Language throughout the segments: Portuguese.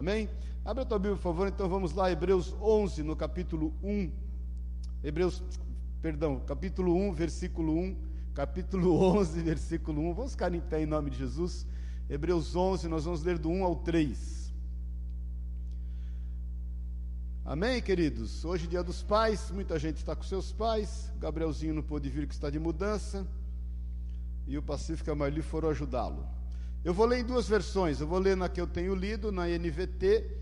Amém? Abre a tua Bíblia, por favor, então vamos lá, Hebreus 11, no capítulo 1. Hebreus, perdão, capítulo 1, versículo 1. Capítulo 11, versículo 1. Vamos ficar em pé em nome de Jesus. Hebreus 11, nós vamos ler do 1 ao 3. Amém, queridos? Hoje, dia dos pais, muita gente está com seus pais. Gabrielzinho não pôde vir, que está de mudança. E o Pacífico e a Marli foram ajudá-lo. Eu vou ler em duas versões. Eu vou ler na que eu tenho lido, na NVT,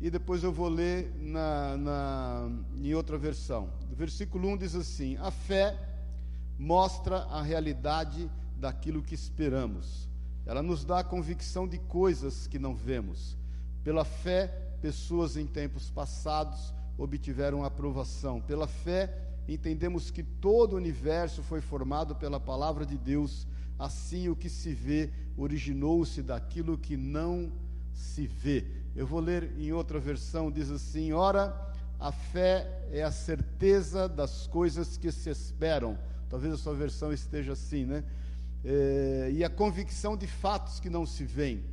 e depois eu vou ler na, na, em outra versão. O versículo 1 diz assim: A fé mostra a realidade daquilo que esperamos. Ela nos dá a convicção de coisas que não vemos. Pela fé, pessoas em tempos passados obtiveram aprovação. Pela fé, entendemos que todo o universo foi formado pela palavra de Deus Assim, o que se vê originou-se daquilo que não se vê. Eu vou ler em outra versão, diz assim: Ora, a fé é a certeza das coisas que se esperam. Talvez a sua versão esteja assim, né? É, e a convicção de fatos que não se veem.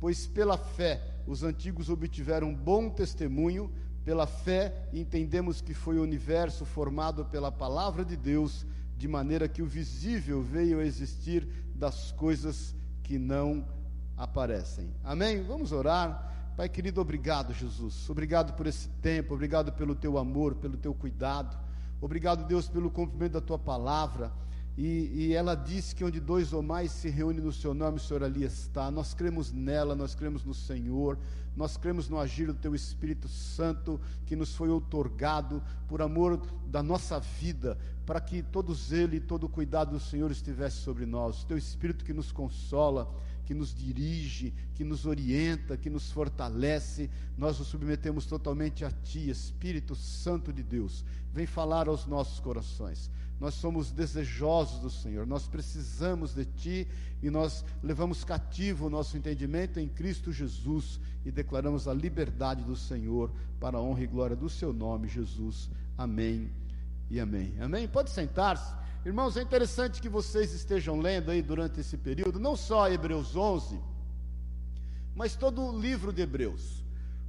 Pois pela fé os antigos obtiveram bom testemunho, pela fé entendemos que foi o universo formado pela palavra de Deus de maneira que o visível veio a existir das coisas que não aparecem. Amém? Vamos orar. Pai querido, obrigado, Jesus. Obrigado por esse tempo, obrigado pelo teu amor, pelo teu cuidado. Obrigado, Deus, pelo cumprimento da tua palavra. E, e, ela diz que onde dois ou mais se reúnem no seu nome, o Senhor ali está. Nós cremos nela, nós cremos no Senhor, nós cremos no agir do Teu Espírito Santo que nos foi outorgado por amor da nossa vida, para que todos ele e todo cuidado do Senhor estivesse sobre nós. O Teu Espírito que nos consola, que nos dirige, que nos orienta, que nos fortalece, nós nos submetemos totalmente a Ti, Espírito Santo de Deus. Vem falar aos nossos corações nós somos desejosos do Senhor, nós precisamos de Ti e nós levamos cativo o nosso entendimento em Cristo Jesus e declaramos a liberdade do Senhor para a honra e glória do Seu nome, Jesus. Amém e amém. Amém? Pode sentar-se. Irmãos, é interessante que vocês estejam lendo aí durante esse período, não só Hebreus 11, mas todo o livro de Hebreus.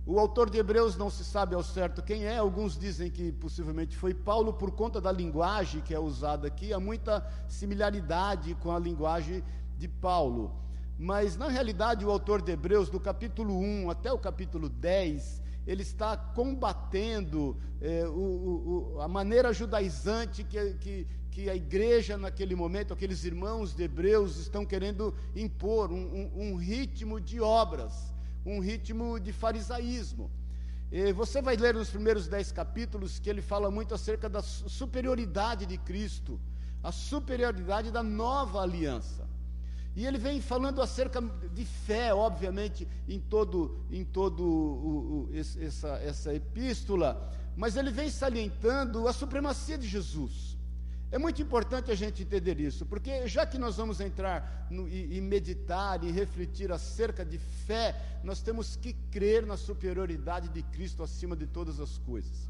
O autor de Hebreus não se sabe ao certo quem é, alguns dizem que possivelmente foi Paulo, por conta da linguagem que é usada aqui, há muita similaridade com a linguagem de Paulo. Mas, na realidade, o autor de Hebreus, do capítulo 1 até o capítulo 10, ele está combatendo é, o, o, a maneira judaizante que, que, que, a igreja, naquele momento, aqueles irmãos de Hebreus, estão querendo impor um, um, um ritmo de obras um ritmo de farisaísmo. E você vai ler nos primeiros dez capítulos que ele fala muito acerca da superioridade de Cristo, a superioridade da nova aliança. E ele vem falando acerca de fé, obviamente, em todo, em todo o, o, essa, essa epístola, mas ele vem salientando a supremacia de Jesus. É muito importante a gente entender isso, porque já que nós vamos entrar no, e, e, meditar e refletir acerca de fé, nós temos que crer na superioridade de Cristo acima de todas as coisas.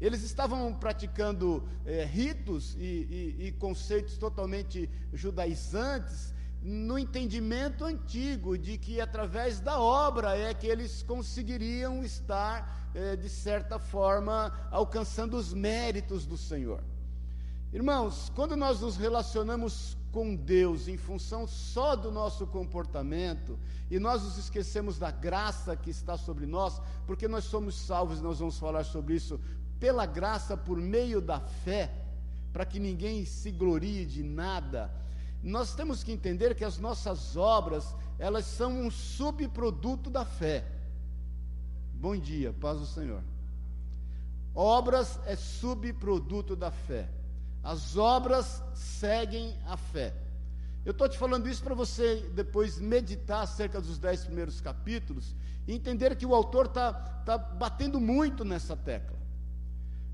Eles estavam praticando é, ritos e, e, e conceitos totalmente judaizantes, no entendimento antigo de que através da obra é que eles conseguiriam estar, é, de certa forma, alcançando os méritos do Senhor. Irmãos, quando nós nos relacionamos com Deus em função só do nosso comportamento, e nós nos esquecemos da graça que está sobre nós, porque nós somos salvos, nós vamos falar sobre isso, pela graça por meio da fé, para que ninguém se glorie de nada. Nós temos que entender que as nossas obras, elas são um subproduto da fé. Bom dia, paz do Senhor. Obras é subproduto da fé. As obras seguem a fé. Eu estou te falando isso para você depois meditar acerca dos dez primeiros capítulos e entender que o autor está tá batendo muito nessa tecla.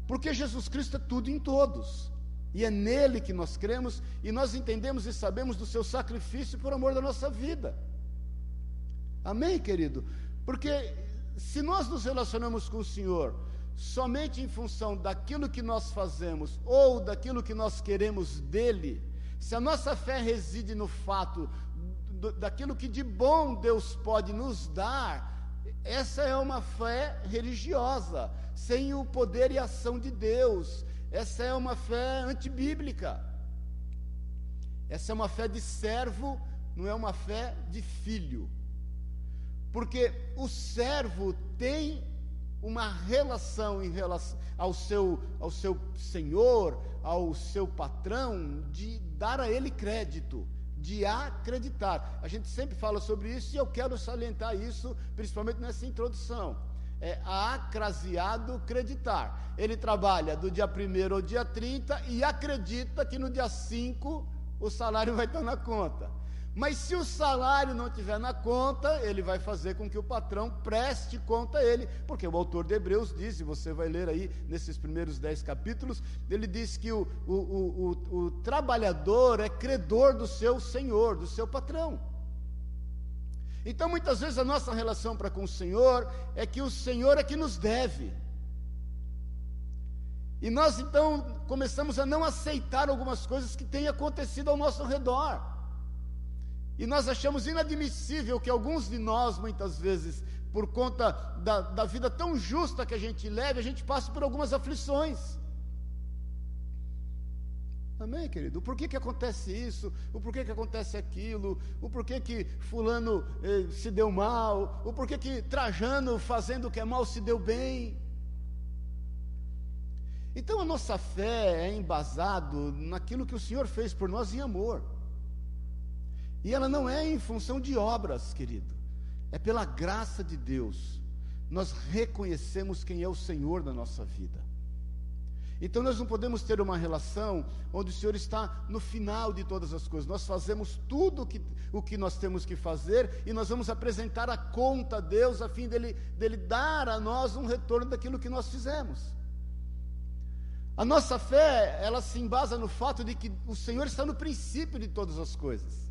Porque Jesus Cristo é tudo em todos. E é nele que nós cremos e nós entendemos e sabemos do seu sacrifício por amor da nossa vida. Amém, querido? Porque se nós nos relacionamos com o Senhor somente em função daquilo que nós fazemos ou daquilo que nós queremos dele, se a nossa fé reside no fato do, daquilo que de bom Deus pode nos dar, Essa é uma fé religiosa, sem o poder e ação de Deus. Essa é uma fé antibíblica. Essa é uma fé de servo, não é uma fé de filho. Porque o servo tem uma relação em relação ao seu, ao seu senhor, ao seu patrão, de dar a ele crédito, de acreditar. A gente sempre fala sobre isso e eu quero salientar isso, principalmente nessa introdução. É acraseado creditar. Ele trabalha do dia 1 ao dia 30 e acredita que no dia 5 o salário vai estar na conta. Mas se o salário não estiver na conta, ele vai fazer com que o patrão preste conta a ele, porque o autor de Hebreus diz, e você vai ler aí nesses primeiros dez capítulos, ele diz que o, o, o, o, trabalhador é credor do seu senhor, do seu patrão. Então, muitas vezes, a nossa relação para com o Senhor é que o Senhor é que nos deve. E nós então começamos a não aceitar algumas coisas que têm acontecido ao nosso redor. E nós achamos inadmissível que alguns de nós, muitas vezes, por conta da, da vida tão justa que a gente leve, a gente passe por algumas aflições. Amém, querido? O porquê que acontece isso? O porquê que acontece aquilo? O porquê que fulano eh, se deu mal? O porquê que Trajano, fazendo o que é mal, se deu bem? Então a nossa fé é embasado naquilo que o Senhor fez por nós em amor. E ela não é em função de obras, querido. É pela graça de Deus. Nós reconhecemos quem é o Senhor da nossa vida. Então nós não podemos ter uma relação onde o Senhor está no final de todas as coisas. Nós fazemos tudo o que, o que nós temos que fazer e nós vamos apresentar a conta a Deus a fim dele, dele dar a nós um retorno daquilo que nós fizemos. A nossa fé, ela se embasa no fato de que o Senhor está no princípio de todas as coisas.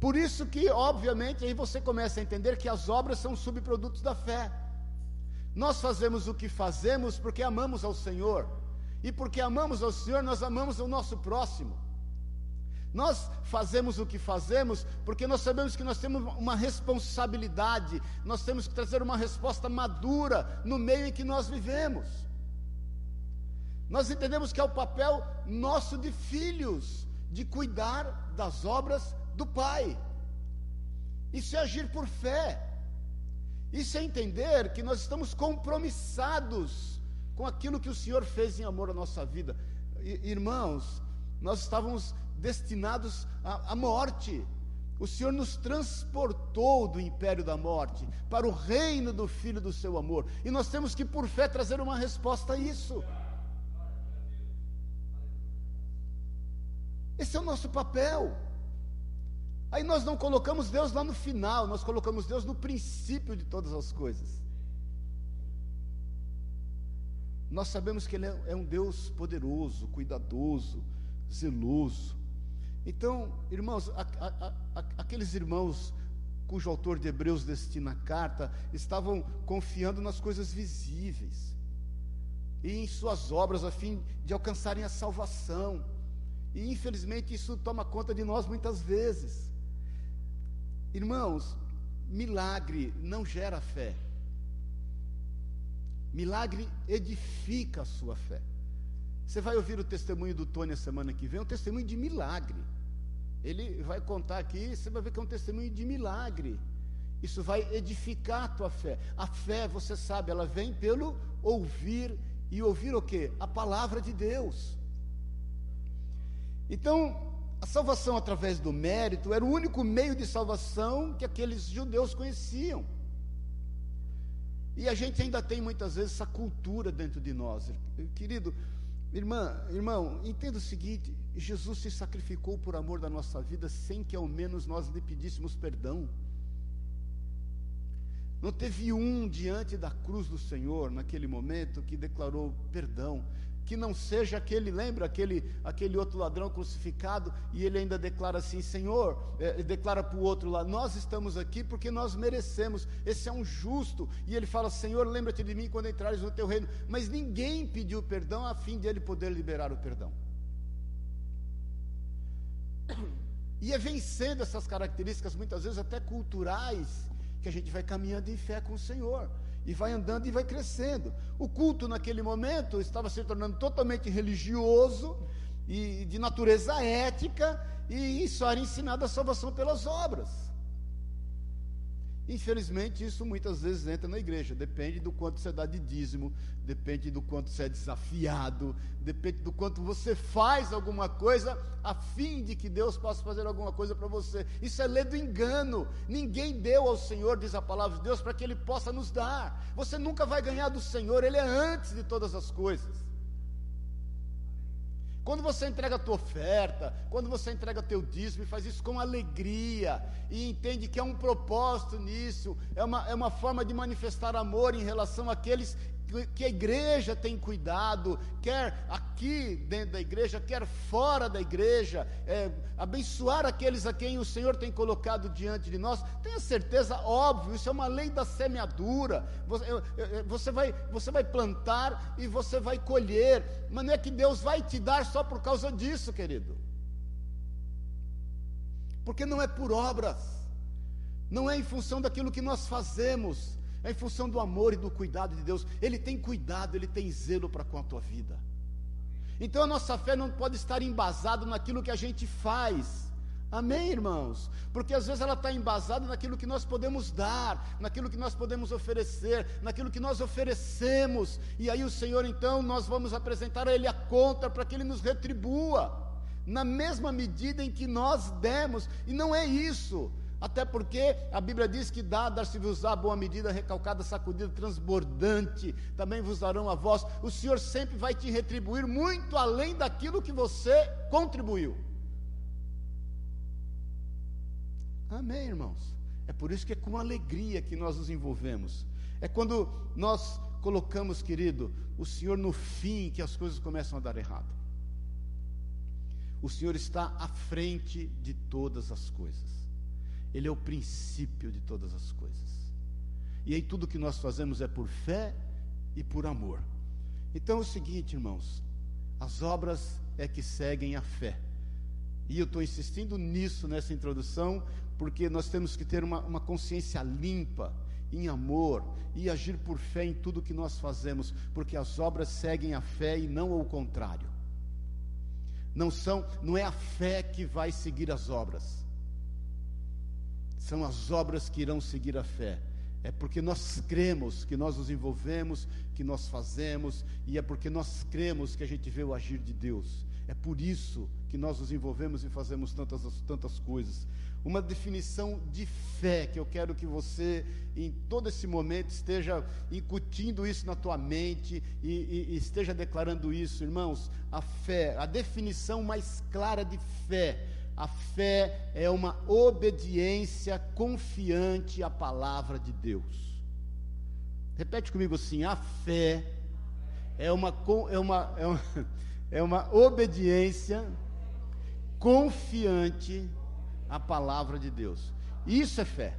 Por isso que, obviamente, aí você começa a entender que as obras são subprodutos da fé. Nós fazemos o que fazemos porque amamos ao Senhor. E porque amamos ao Senhor, nós amamos o nosso próximo. Nós fazemos o que fazemos porque nós sabemos que nós temos uma responsabilidade, nós temos que trazer uma resposta madura no meio em que nós vivemos. Nós entendemos que é o papel nosso de filhos, de cuidar das obras do Pai. Isso é agir por fé. Isso é entender que nós estamos compromissados com aquilo que o Senhor fez em amor à nossa vida. Irmãos, nós estávamos destinados à, à morte. O Senhor nos transportou do império da morte para o reino do Filho do seu amor. E nós temos que, por fé, trazer uma resposta a isso. Esse é o nosso papel. Aí nós não colocamos Deus lá no final, nós colocamos Deus no princípio de todas as coisas. Nós sabemos que Ele é um Deus poderoso, cuidadoso, zeloso. Então, irmãos, a, a, a, aqueles irmãos cujo autor de Hebreus destina a carta estavam confiando nas coisas visíveis e em suas obras a fim de alcançarem a salvação. E infelizmente isso toma conta de nós muitas vezes. Irmãos, milagre não gera fé. Milagre edifica a sua fé. Você vai ouvir o testemunho do Tony a semana que vem, um testemunho de milagre. Ele vai contar aqui, você vai ver que é um testemunho de milagre. Isso vai edificar a tua fé. A fé, você sabe, ela vem pelo ouvir e ouvir o quê? A palavra de Deus. Então, a salvação através do mérito era o único meio de salvação que aqueles judeus conheciam. E a gente ainda tem muitas vezes essa cultura dentro de nós. Querido, irmã, irmão, entenda o seguinte: Jesus se sacrificou por amor da nossa vida sem que ao menos nós lhe pedíssemos perdão. Não teve um diante da cruz do Senhor naquele momento que declarou perdão que não seja aquele, lembra aquele, aquele outro ladrão crucificado, e ele ainda declara assim: Senhor, é, declara para o outro lá, nós estamos aqui porque nós merecemos, esse é um justo, e ele fala: Senhor, lembra-te de mim quando entrares no teu reino, mas ninguém pediu perdão a fim de ele poder liberar o perdão. E é vencendo essas características, muitas vezes até culturais, que a gente vai caminhando em fé com o Senhor e vai andando e vai crescendo. O culto naquele momento estava se tornando totalmente religioso e de natureza ética, e só era ensinada a salvação pelas obras. Infelizmente, isso muitas vezes entra na igreja. Depende do quanto você dá de dízimo, depende do quanto você é desafiado, depende do quanto você faz alguma coisa a fim de que Deus possa fazer alguma coisa para você. Isso é lei do engano. Ninguém deu ao Senhor, diz a palavra de Deus, para que Ele possa nos dar. Você nunca vai ganhar do Senhor, Ele é antes de todas as coisas. Quando você entrega a tua oferta, quando você entrega teu dízimo e faz isso com alegria e entende que é um propósito nisso, é uma, é uma forma de manifestar amor em relação àqueles que a igreja tem cuidado, quer aqui dentro da igreja, quer fora da igreja, é, abençoar aqueles a quem o Senhor tem colocado diante de nós. Tenha certeza, óbvio, isso é uma lei da semeadura. Você, você, vai, você vai plantar e você vai colher, mas não é que Deus vai te dar só por causa disso, querido. Porque não é por obras, não é em função daquilo que nós fazemos é em função do amor e do cuidado de Deus. Ele tem cuidado, ele tem zelo para com a tua vida. Então a nossa fé não pode estar embasada naquilo que a gente faz. Amém, irmãos? Porque às vezes ela está embasada naquilo que nós podemos dar, naquilo que nós podemos oferecer, naquilo que nós oferecemos. E aí o Senhor, então, nós vamos apresentar a Ele a conta para que Ele nos retribua, na mesma medida em que nós demos. E não é isso. Até porque a Bíblia diz que dá, dar-se-vos a boa medida, recalcada, sacudida, transbordante, também vos darão a voz. O Senhor sempre vai te retribuir muito além daquilo que você contribuiu. Amém, irmãos? É por isso que é com alegria que nós nos envolvemos. É quando nós colocamos, querido, o Senhor no fim que as coisas começam a dar errado. O Senhor está à frente de todas as coisas. Ele é o princípio de todas as coisas. E aí tudo que nós fazemos é por fé e por amor. Então é o seguinte, irmãos, as obras é que seguem a fé. E eu estou insistindo nisso nessa introdução, porque nós temos que ter uma, uma consciência limpa, em amor, e agir por fé em tudo que nós fazemos, porque as obras seguem a fé e não o contrário. Não são, não é a fé que vai seguir as obras são as obras que irão seguir a fé. É porque nós cremos que nós nos envolvemos, que nós fazemos, e é porque nós cremos que a gente vê o agir de Deus. É por isso que nós nos envolvemos e fazemos tantas, tantas coisas. Uma definição de fé que eu quero que você, em todo esse momento, esteja incutindo isso na tua mente e, e, e esteja declarando isso, irmãos. A fé, a definição mais clara de fé a fé é uma obediência confiante à palavra de Deus. Repete comigo assim: a fé é uma, é uma, é uma, é uma obediência confiante à palavra de Deus. Isso é fé.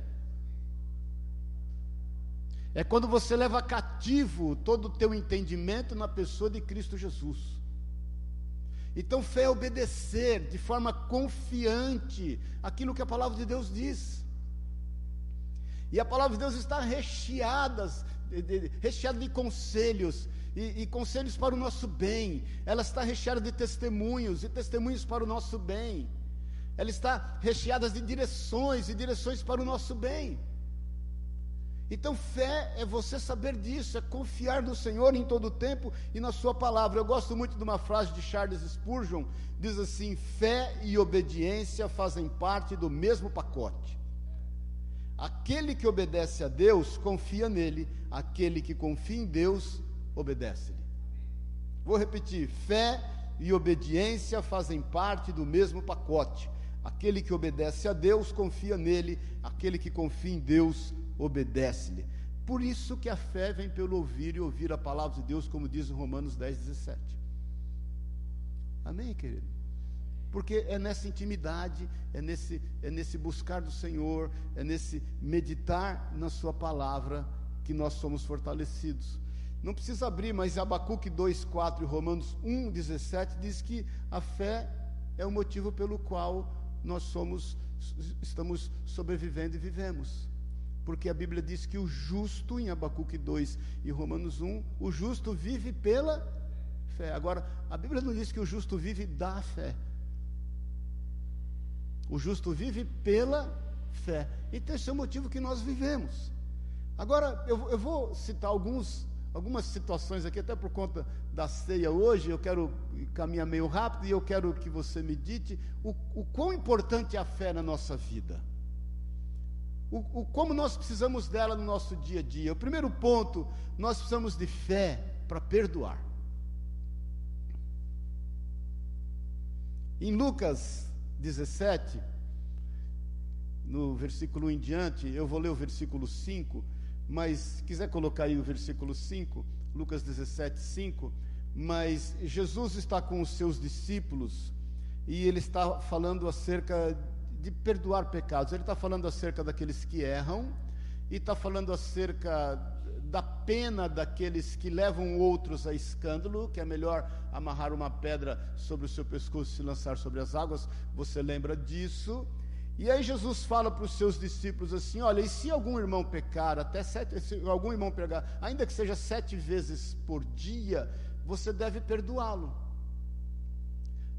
É quando você leva cativo todo o teu entendimento na pessoa de Cristo Jesus. Então, fé é obedecer de forma confiante aquilo que a palavra de Deus diz. E a palavra de Deus está recheada, recheada de conselhos, e, e, conselhos para o nosso bem. Ela está recheada de testemunhos, e testemunhos para o nosso bem. Ela está recheada de direções, e direções para o nosso bem. Então, fé é você saber disso, é confiar no Senhor em todo o tempo e na Sua palavra. Eu gosto muito de uma frase de Charles Spurgeon, diz assim: fé e obediência fazem parte do mesmo pacote. Aquele que obedece a Deus confia nele, aquele que confia em Deus obedece-lhe. Vou repetir: fé e obediência fazem parte do mesmo pacote. Aquele que obedece a Deus confia nele, aquele que confia em Deus obedece-lhe. Por isso que a fé vem pelo ouvir e ouvir a palavra de Deus, como diz em Romanos 10, 17. Amém, querido? Porque é nessa intimidade, é nesse, é nesse buscar do Senhor, é nesse meditar na Sua palavra que nós somos fortalecidos. Não precisa abrir, mas Abacuque 2, 4 e Romanos 1, 17 diz que a fé é o motivo pelo qual nós somos, estamos sobrevivendo e vivemos. Porque a Bíblia diz que o justo, em Abacuque 2 e Romanos 1, o justo vive pela fé. Agora, a Bíblia não diz que o justo vive da fé. O justo vive pela fé. Então, esse é o motivo que nós vivemos. Agora, eu, eu vou citar alguns, algumas situações aqui, até por conta da ceia hoje. Eu quero caminhar meio rápido e eu quero que você medite o, o quão importante é a fé na nossa vida. O, o, como nós precisamos dela no nosso dia a dia. O primeiro ponto, nós precisamos de fé para perdoar. Em Lucas 17, no versículo 1 em diante, eu vou ler o versículo 5, mas se quiser colocar aí o versículo 5, Lucas 17, 5, mas Jesus está com os seus discípulos e ele está falando acerca de perdoar pecados, ele está falando acerca daqueles que erram e está falando acerca da pena daqueles que levam outros a escândalo, que é melhor amarrar uma pedra sobre o seu pescoço e se lançar sobre as águas, você lembra disso? E aí Jesus fala para os seus discípulos assim: olha, e se algum irmão pecar, até sete, se algum irmão pecar, ainda que seja sete vezes por dia, você deve perdoá-lo.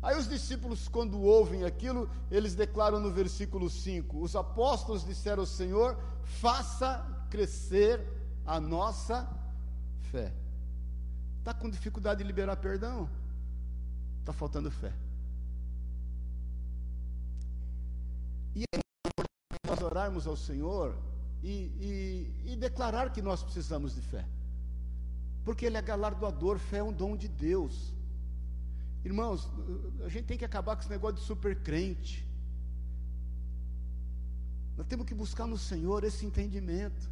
Aí os discípulos, quando ouvem aquilo, eles declaram no versículo 5: os apóstolos disseram ao Senhor: faça crescer a nossa fé. Está com dificuldade de liberar perdão? Está faltando fé. E é orarmos ao Senhor e, e, e declarar que nós precisamos de fé. Porque Ele é galardoador, fé é um dom de Deus. Irmãos, a gente tem que acabar com esse negócio de super crente. Nós temos que buscar no Senhor esse entendimento.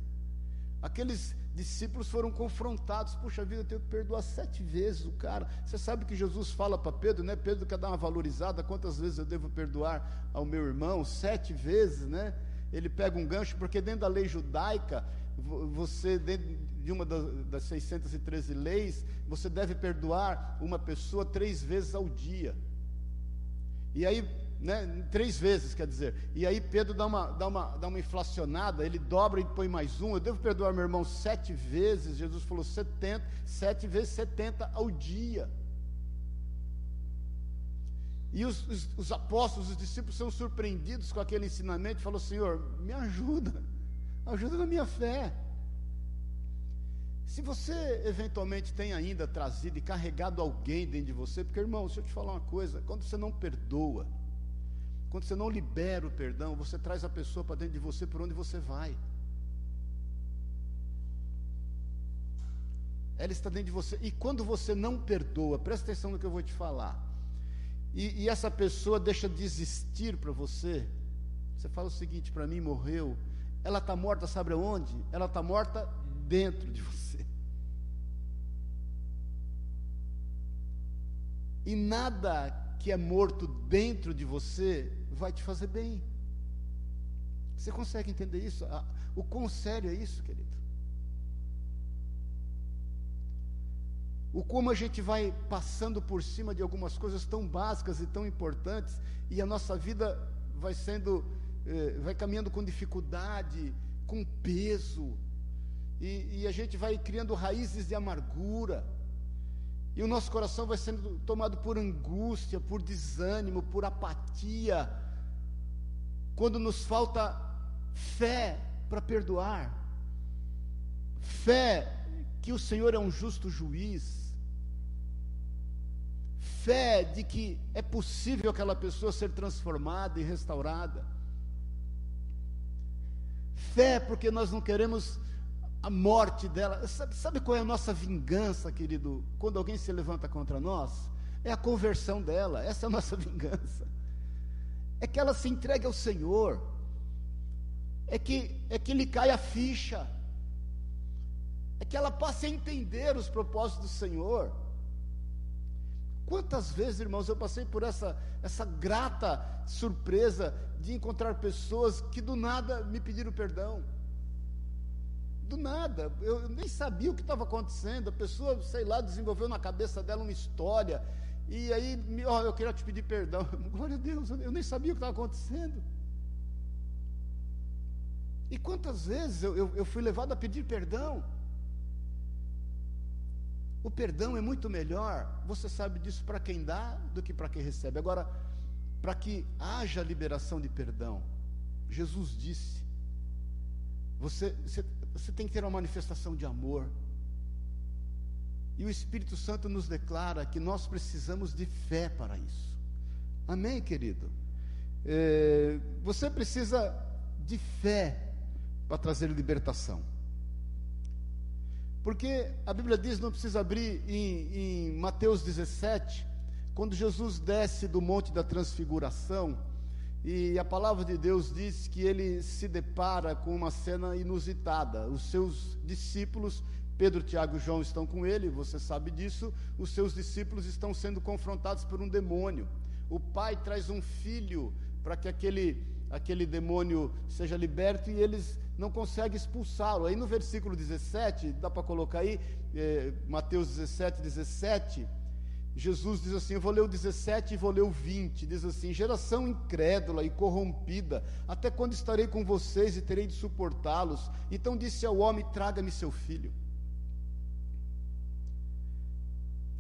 Aqueles discípulos foram confrontados. Puxa vida, eu tenho que perdoar sete vezes o cara. Você sabe que Jesus fala para Pedro, né? Pedro quer dar uma valorizada. Quantas vezes eu devo perdoar ao meu irmão? Sete vezes, né? Ele pega um gancho, porque dentro da lei judaica, você, dentro de uma das 613 leis, você deve perdoar uma pessoa três vezes ao dia. E aí né, três vezes, quer dizer. E aí Pedro dá uma, dá, uma, dá uma inflacionada, ele dobra e põe mais um. Eu devo perdoar meu irmão sete vezes. Jesus falou 70, sete vezes 70 ao dia. E os, os, os, apóstolos, os discípulos são surpreendidos com aquele ensinamento e falam: Senhor, me ajuda, ajuda na minha fé. Se você eventualmente tem ainda trazido e carregado alguém dentro de você, porque irmão, deixa eu te falar uma coisa: quando você não perdoa, quando você não libera o perdão, você traz a pessoa para dentro de você por onde você vai. Ela está dentro de você. E quando você não perdoa, presta atenção no que eu vou te falar. E, e essa pessoa deixa de existir para você. Você fala o seguinte para mim: morreu. Ela está morta, sabe aonde? Ela está morta dentro de você. E nada que é morto dentro de você vai te fazer bem. Você consegue entender isso? O quão sério é isso, querido? O como a gente vai passando por cima de algumas coisas tão básicas e tão importantes, e a nossa vida vai sendo, eh, vai caminhando com dificuldade, com peso, e, e a gente vai criando raízes de amargura, e o nosso coração vai sendo tomado por angústia, por desânimo, por apatia, quando nos falta fé para perdoar, fé que o Senhor é um justo juiz, fé de que é possível aquela pessoa ser transformada e restaurada, fé porque nós não queremos a morte dela. Sabe, sabe qual é a nossa vingança, querido? Quando alguém se levanta contra nós? É a conversão dela, essa é a nossa vingança é que ela se entregue ao Senhor, é que, é que lhe caia a ficha, é que ela passe a entender os propósitos do Senhor. Quantas vezes, irmãos, eu passei por essa, essa grata surpresa de encontrar pessoas que do nada me pediram perdão. Do nada, eu nem sabia o que estava acontecendo, a pessoa, sei lá, desenvolveu na cabeça dela uma história, e aí, ó, eu queria te pedir perdão. Glória a Deus, eu nem sabia o que estava acontecendo. E quantas vezes eu, eu, eu fui levado a pedir perdão? O perdão é muito melhor, você sabe disso para quem dá do que para quem recebe. Agora, para que haja liberação de perdão, Jesus disse: você, você, você tem que ter uma manifestação de amor. E o Espírito Santo nos declara que nós precisamos de fé para isso. Amém, querido? É, você precisa de fé para trazer libertação. Porque a Bíblia diz, não precisa abrir em, em Mateus 17, quando Jesus desce do Monte da Transfiguração, e a palavra de Deus diz que ele se depara com uma cena inusitada. Os seus discípulos, Pedro, Tiago e João, estão com ele, você sabe disso. Os seus discípulos estão sendo confrontados por um demônio. O pai traz um filho para que aquele, aquele demônio seja liberto e eles não conseguem expulsá-lo. Aí no versículo 17, dá para colocar aí, é, Mateus 17, 17. Jesus diz assim: Eu vou ler o 17 e vou ler o 20. Diz assim: Geração incrédula e corrompida, até quando estarei com vocês e terei de suportá-los? Então disse ao homem: Traga-me seu filho.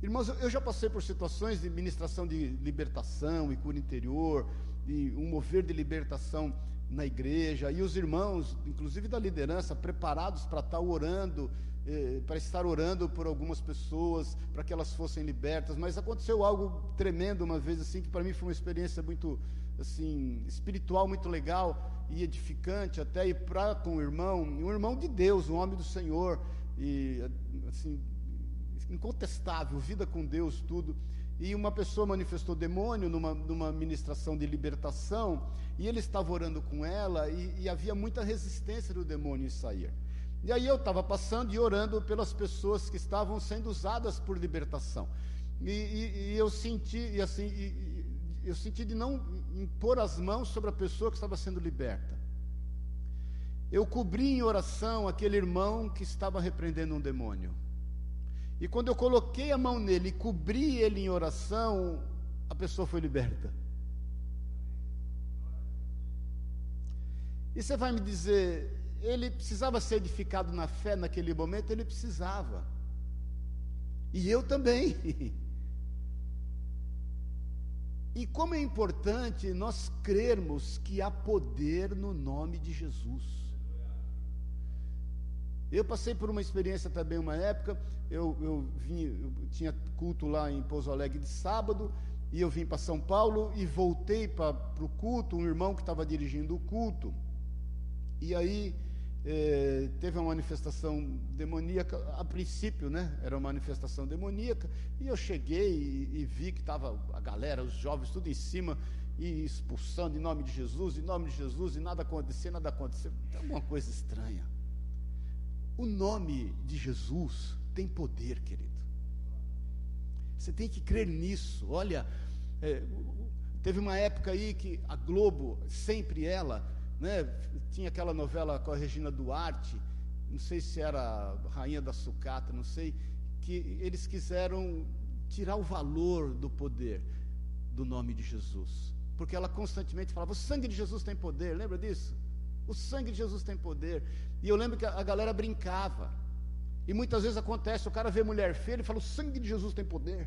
Irmãos, eu já passei por situações de ministração de libertação e cura interior, de um mover de libertação na igreja, e os irmãos, inclusive da liderança, preparados para estar orando, eh, para estar orando por algumas pessoas, para que elas fossem libertas, mas aconteceu algo tremendo uma vez assim, que para mim foi uma experiência muito assim, espiritual muito legal e edificante até e para com o irmão, um irmão de Deus, um homem do Senhor e assim, incontestável, vida com Deus, tudo. E uma pessoa manifestou demônio numa, numa ministração de libertação, e ele estava orando com ela, e, e havia muita resistência do demônio em sair. E aí eu estava passando e orando pelas pessoas que estavam sendo usadas por libertação. E, e, e eu senti, e assim, eu senti de não impor as mãos sobre a pessoa que estava sendo liberta. Eu cobri em oração aquele irmão que estava repreendendo um demônio. E quando eu coloquei a mão nele e cobri ele em oração, a pessoa foi liberta. E você vai me dizer, ele precisava ser edificado na fé naquele momento? Ele precisava. E eu também. E como é importante nós crermos que há poder no nome de Jesus. Eu passei por uma experiência também, uma época, eu, eu, vim, eu tinha culto lá em Pouso Alegre de sábado, e eu vim para São Paulo e voltei para o culto, um irmão que estava dirigindo o culto, e aí eh, teve uma manifestação demoníaca, a princípio, né, era uma manifestação demoníaca, e eu cheguei e, e vi que estava a galera, os jovens, tudo em cima, e expulsando em nome de Jesus, em nome de Jesus, e nada acontecia, nada acontecia, tem alguma coisa estranha. O nome de Jesus tem poder, querido. Você tem que crer nisso. Olha, é, teve uma época aí que a Globo, sempre ela, né, tinha aquela novela com a Regina Duarte, não sei se era Rainha da Sucata, não sei, que eles quiseram tirar o valor do poder do nome de Jesus. Porque ela constantemente falava: o sangue de Jesus tem poder, lembra disso? O sangue de Jesus tem poder. E eu lembro que a galera brincava. E muitas vezes acontece, o cara vê mulher feia e fala: o sangue de Jesus tem poder.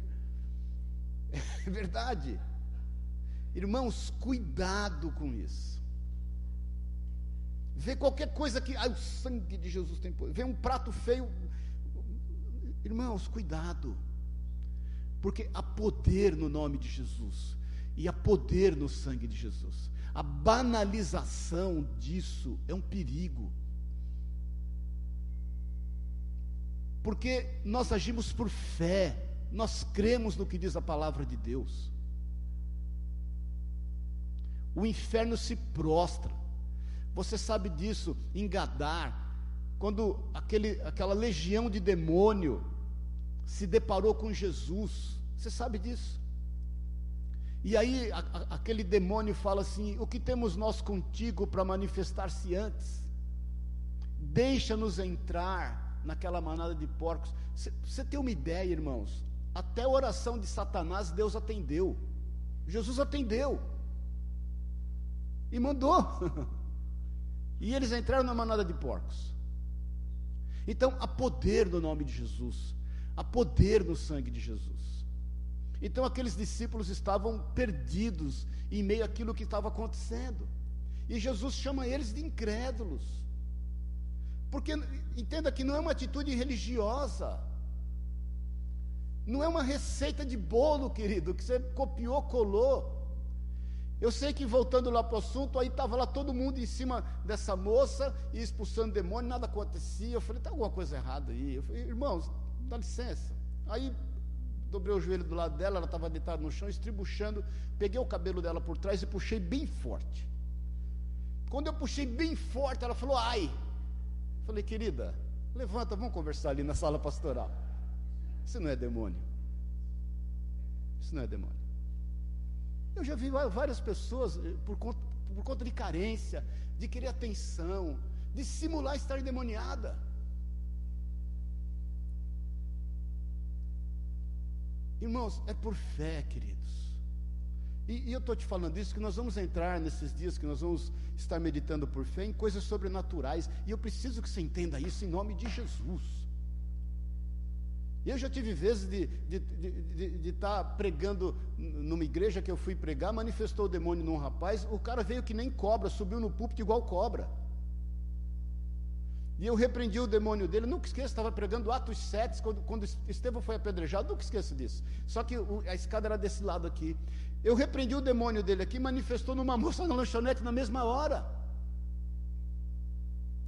É verdade. Irmãos, cuidado com isso. Vê qualquer coisa que, ah, o sangue de Jesus tem poder. Vê um prato feio. Irmãos, cuidado. Porque há poder no nome de Jesus. E há poder no sangue de Jesus. A banalização disso é um perigo. Porque nós agimos por fé, nós cremos no que diz a palavra de Deus. O inferno se prostra. Você sabe disso em Gadar, quando aquele, aquela legião de demônio se deparou com Jesus. Você sabe disso? E aí a, a, aquele demônio fala assim: O que temos nós contigo para manifestar-se antes? Deixa-nos entrar naquela manada de porcos. Você tem uma ideia, irmãos? Até a oração de Satanás Deus atendeu. Jesus atendeu. E mandou. E eles entraram na manada de porcos. Então, há poder no nome de Jesus, há poder no sangue de Jesus. Então, aqueles discípulos estavam perdidos em meio àquilo que estava acontecendo. E Jesus chama eles de incrédulos. Porque, entenda que não é uma atitude religiosa. Não é uma receita de bolo, querido, que você copiou, colou. Eu sei que voltando lá para o assunto, aí estava lá todo mundo em cima dessa moça e expulsando demônio, nada acontecia. Eu falei, está alguma coisa errada aí. Eu falei, irmãos, dá licença. Aí dobrei o joelho do lado dela, ela estava deitada no chão, estribuchando, peguei o cabelo dela por trás e puxei bem forte. Quando eu puxei bem forte, ela falou, ai. Falei, querida, levanta, vamos conversar ali na sala pastoral. Isso não é demônio. Isso não é demônio. Eu já vi várias pessoas, eh, por conta, por conta de carência, de querer atenção, de simular estar endemoniada. Irmãos, é por fé, queridos. E, e eu estou te falando isso, que nós vamos entrar nesses dias que nós vamos estar meditando por fé em coisas sobrenaturais. E eu preciso que você entenda isso em nome de Jesus. Eu já tive vezes de estar tá pregando numa igreja que eu fui pregar, manifestou o demônio num rapaz, o cara veio que nem cobra, subiu no púlpito igual cobra. E eu repreendi o demônio dele, nunca esqueço, estava pregando Atos 7, quando, quando Estevão foi apedrejado, nunca esqueço disso. Só que o, a escada era desse lado aqui. Eu repreendi o demônio dele aqui, manifestou numa moça na lanchonete na mesma hora.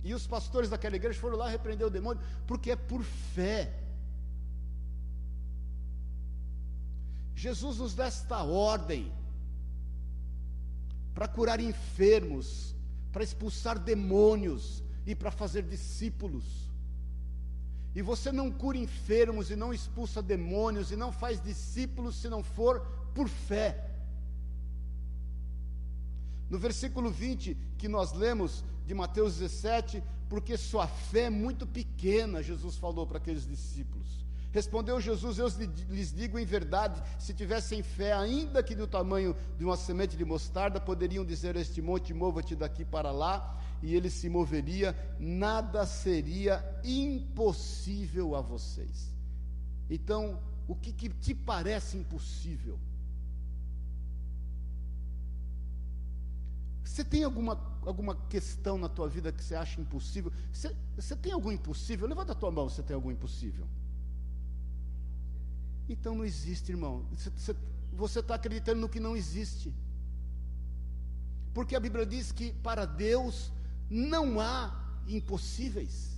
E os pastores daquela igreja foram lá repreender o demônio, porque é por fé. Jesus nos dá esta ordem para curar enfermos, para expulsar demônios e para fazer discípulos. E você não cura enfermos e não expulsa demônios e não faz discípulos se não for por fé. No versículo 20 que nós lemos de Mateus 17, porque sua fé é muito pequena, Jesus falou para aqueles discípulos. Respondeu Jesus: Eu lhes digo em verdade, se tivessem fé, ainda que do tamanho de uma semente de mostarda, poderiam dizer a este monte: Mova-te daqui para lá, e ele se moveria, nada seria impossível a vocês. Então, o que, que te parece impossível? Você tem alguma, alguma questão na tua vida que você acha impossível? Você, você tem algum impossível? Levanta a tua mão se você tem algum impossível. Então não existe, irmão. Você está acreditando no que não existe. Porque a Bíblia diz que para Deus não há impossíveis.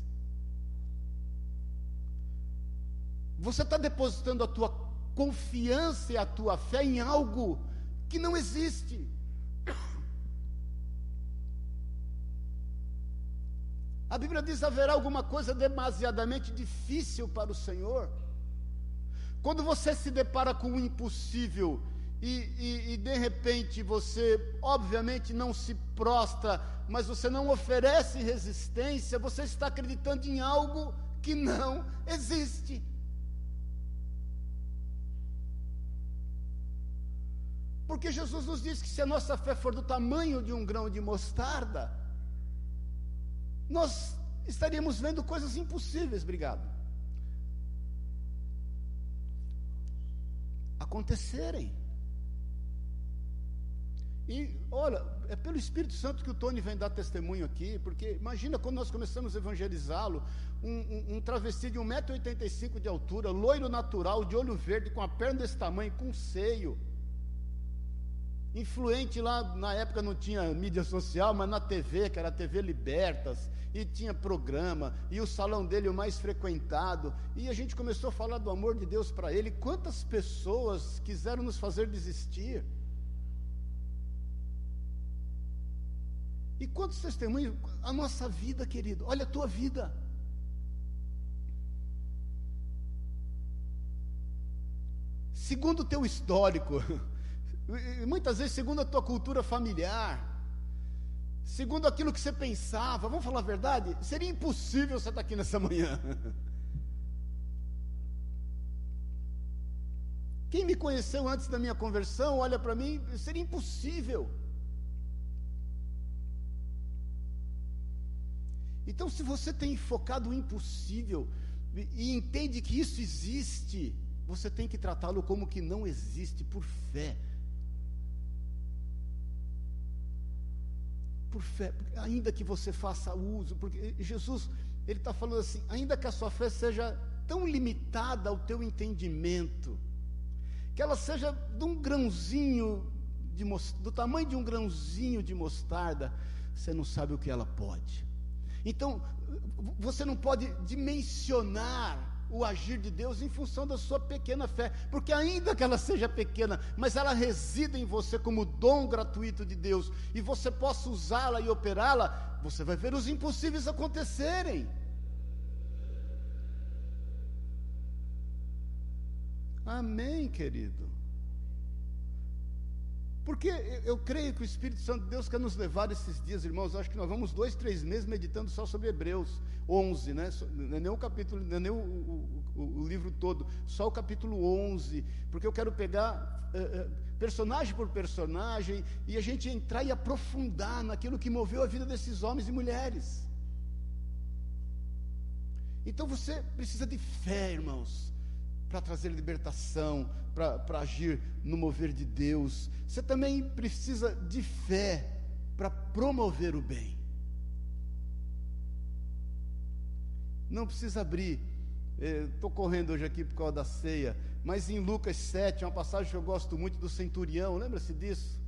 Você está depositando a tua confiança e a tua fé em algo que não existe. A Bíblia diz: haverá alguma coisa demasiadamente difícil para o Senhor. Quando você se depara com o impossível e, e, e, de repente você, obviamente, não se prostra, mas você não oferece resistência, você está acreditando em algo que não existe. Porque Jesus nos diz que se a nossa fé for do tamanho de um grão de mostarda, nós estaríamos vendo coisas impossíveis, obrigado. acontecerem. E olha, é pelo Espírito Santo que o Tony vem dar testemunho aqui, porque imagina quando nós começamos a evangelizá-lo, um, um, um travesti de 1,85m de altura, loiro natural, de olho verde, com a perna desse tamanho, com seio. Influente lá, na época não tinha mídia social, mas na TV, que era a TV Libertas, e tinha programa, e o salão dele o mais frequentado, e a gente começou a falar do amor de Deus para ele. Quantas pessoas quiseram nos fazer desistir? E quantos testemunhos? A nossa vida, querido, olha a tua vida. Segundo o teu histórico, muitas vezes segundo a tua cultura familiar, segundo aquilo que você pensava, vamos falar a verdade? Seria impossível você estar aqui nessa manhã. Quem me conheceu antes da minha conversão, olha para mim, seria impossível. Então, se você tem focado o impossível e entende que isso existe, você tem que tratá-lo como que não existe, por fé. Por fé, ainda que você faça uso, porque Jesus, Ele está falando assim, ainda que a sua fé seja tão limitada ao teu entendimento, que ela seja de um grãozinho, de, do tamanho de um grãozinho de mostarda, você não sabe o que ela pode. Então, você não pode dimensionar o agir de Deus em função da sua pequena fé, porque ainda que ela seja pequena, mas ela resida em você como dom gratuito de Deus, e você possa usá-la e operá-la, você vai ver os impossíveis acontecerem. Amém, querido. Porque eu creio que o Espírito Santo de Deus quer nos levar esses dias, irmãos. Acho que nós vamos dois, três meses meditando só sobre Hebreus 11, né? Não é nem o capítulo, não é nem o, o, o livro todo, só o capítulo 11. Porque eu quero pegar uh, uh, personagem por personagem e a gente entrar e aprofundar naquilo que moveu a vida desses homens e mulheres. Então você precisa de fé, irmãos para trazer libertação, para agir no mover de Deus. Você também precisa de fé para promover o bem. Não precisa abrir. Estou correndo hoje aqui por causa da ceia, mas em Lucas 7, uma passagem que eu gosto muito do centurião, lembra-se disso?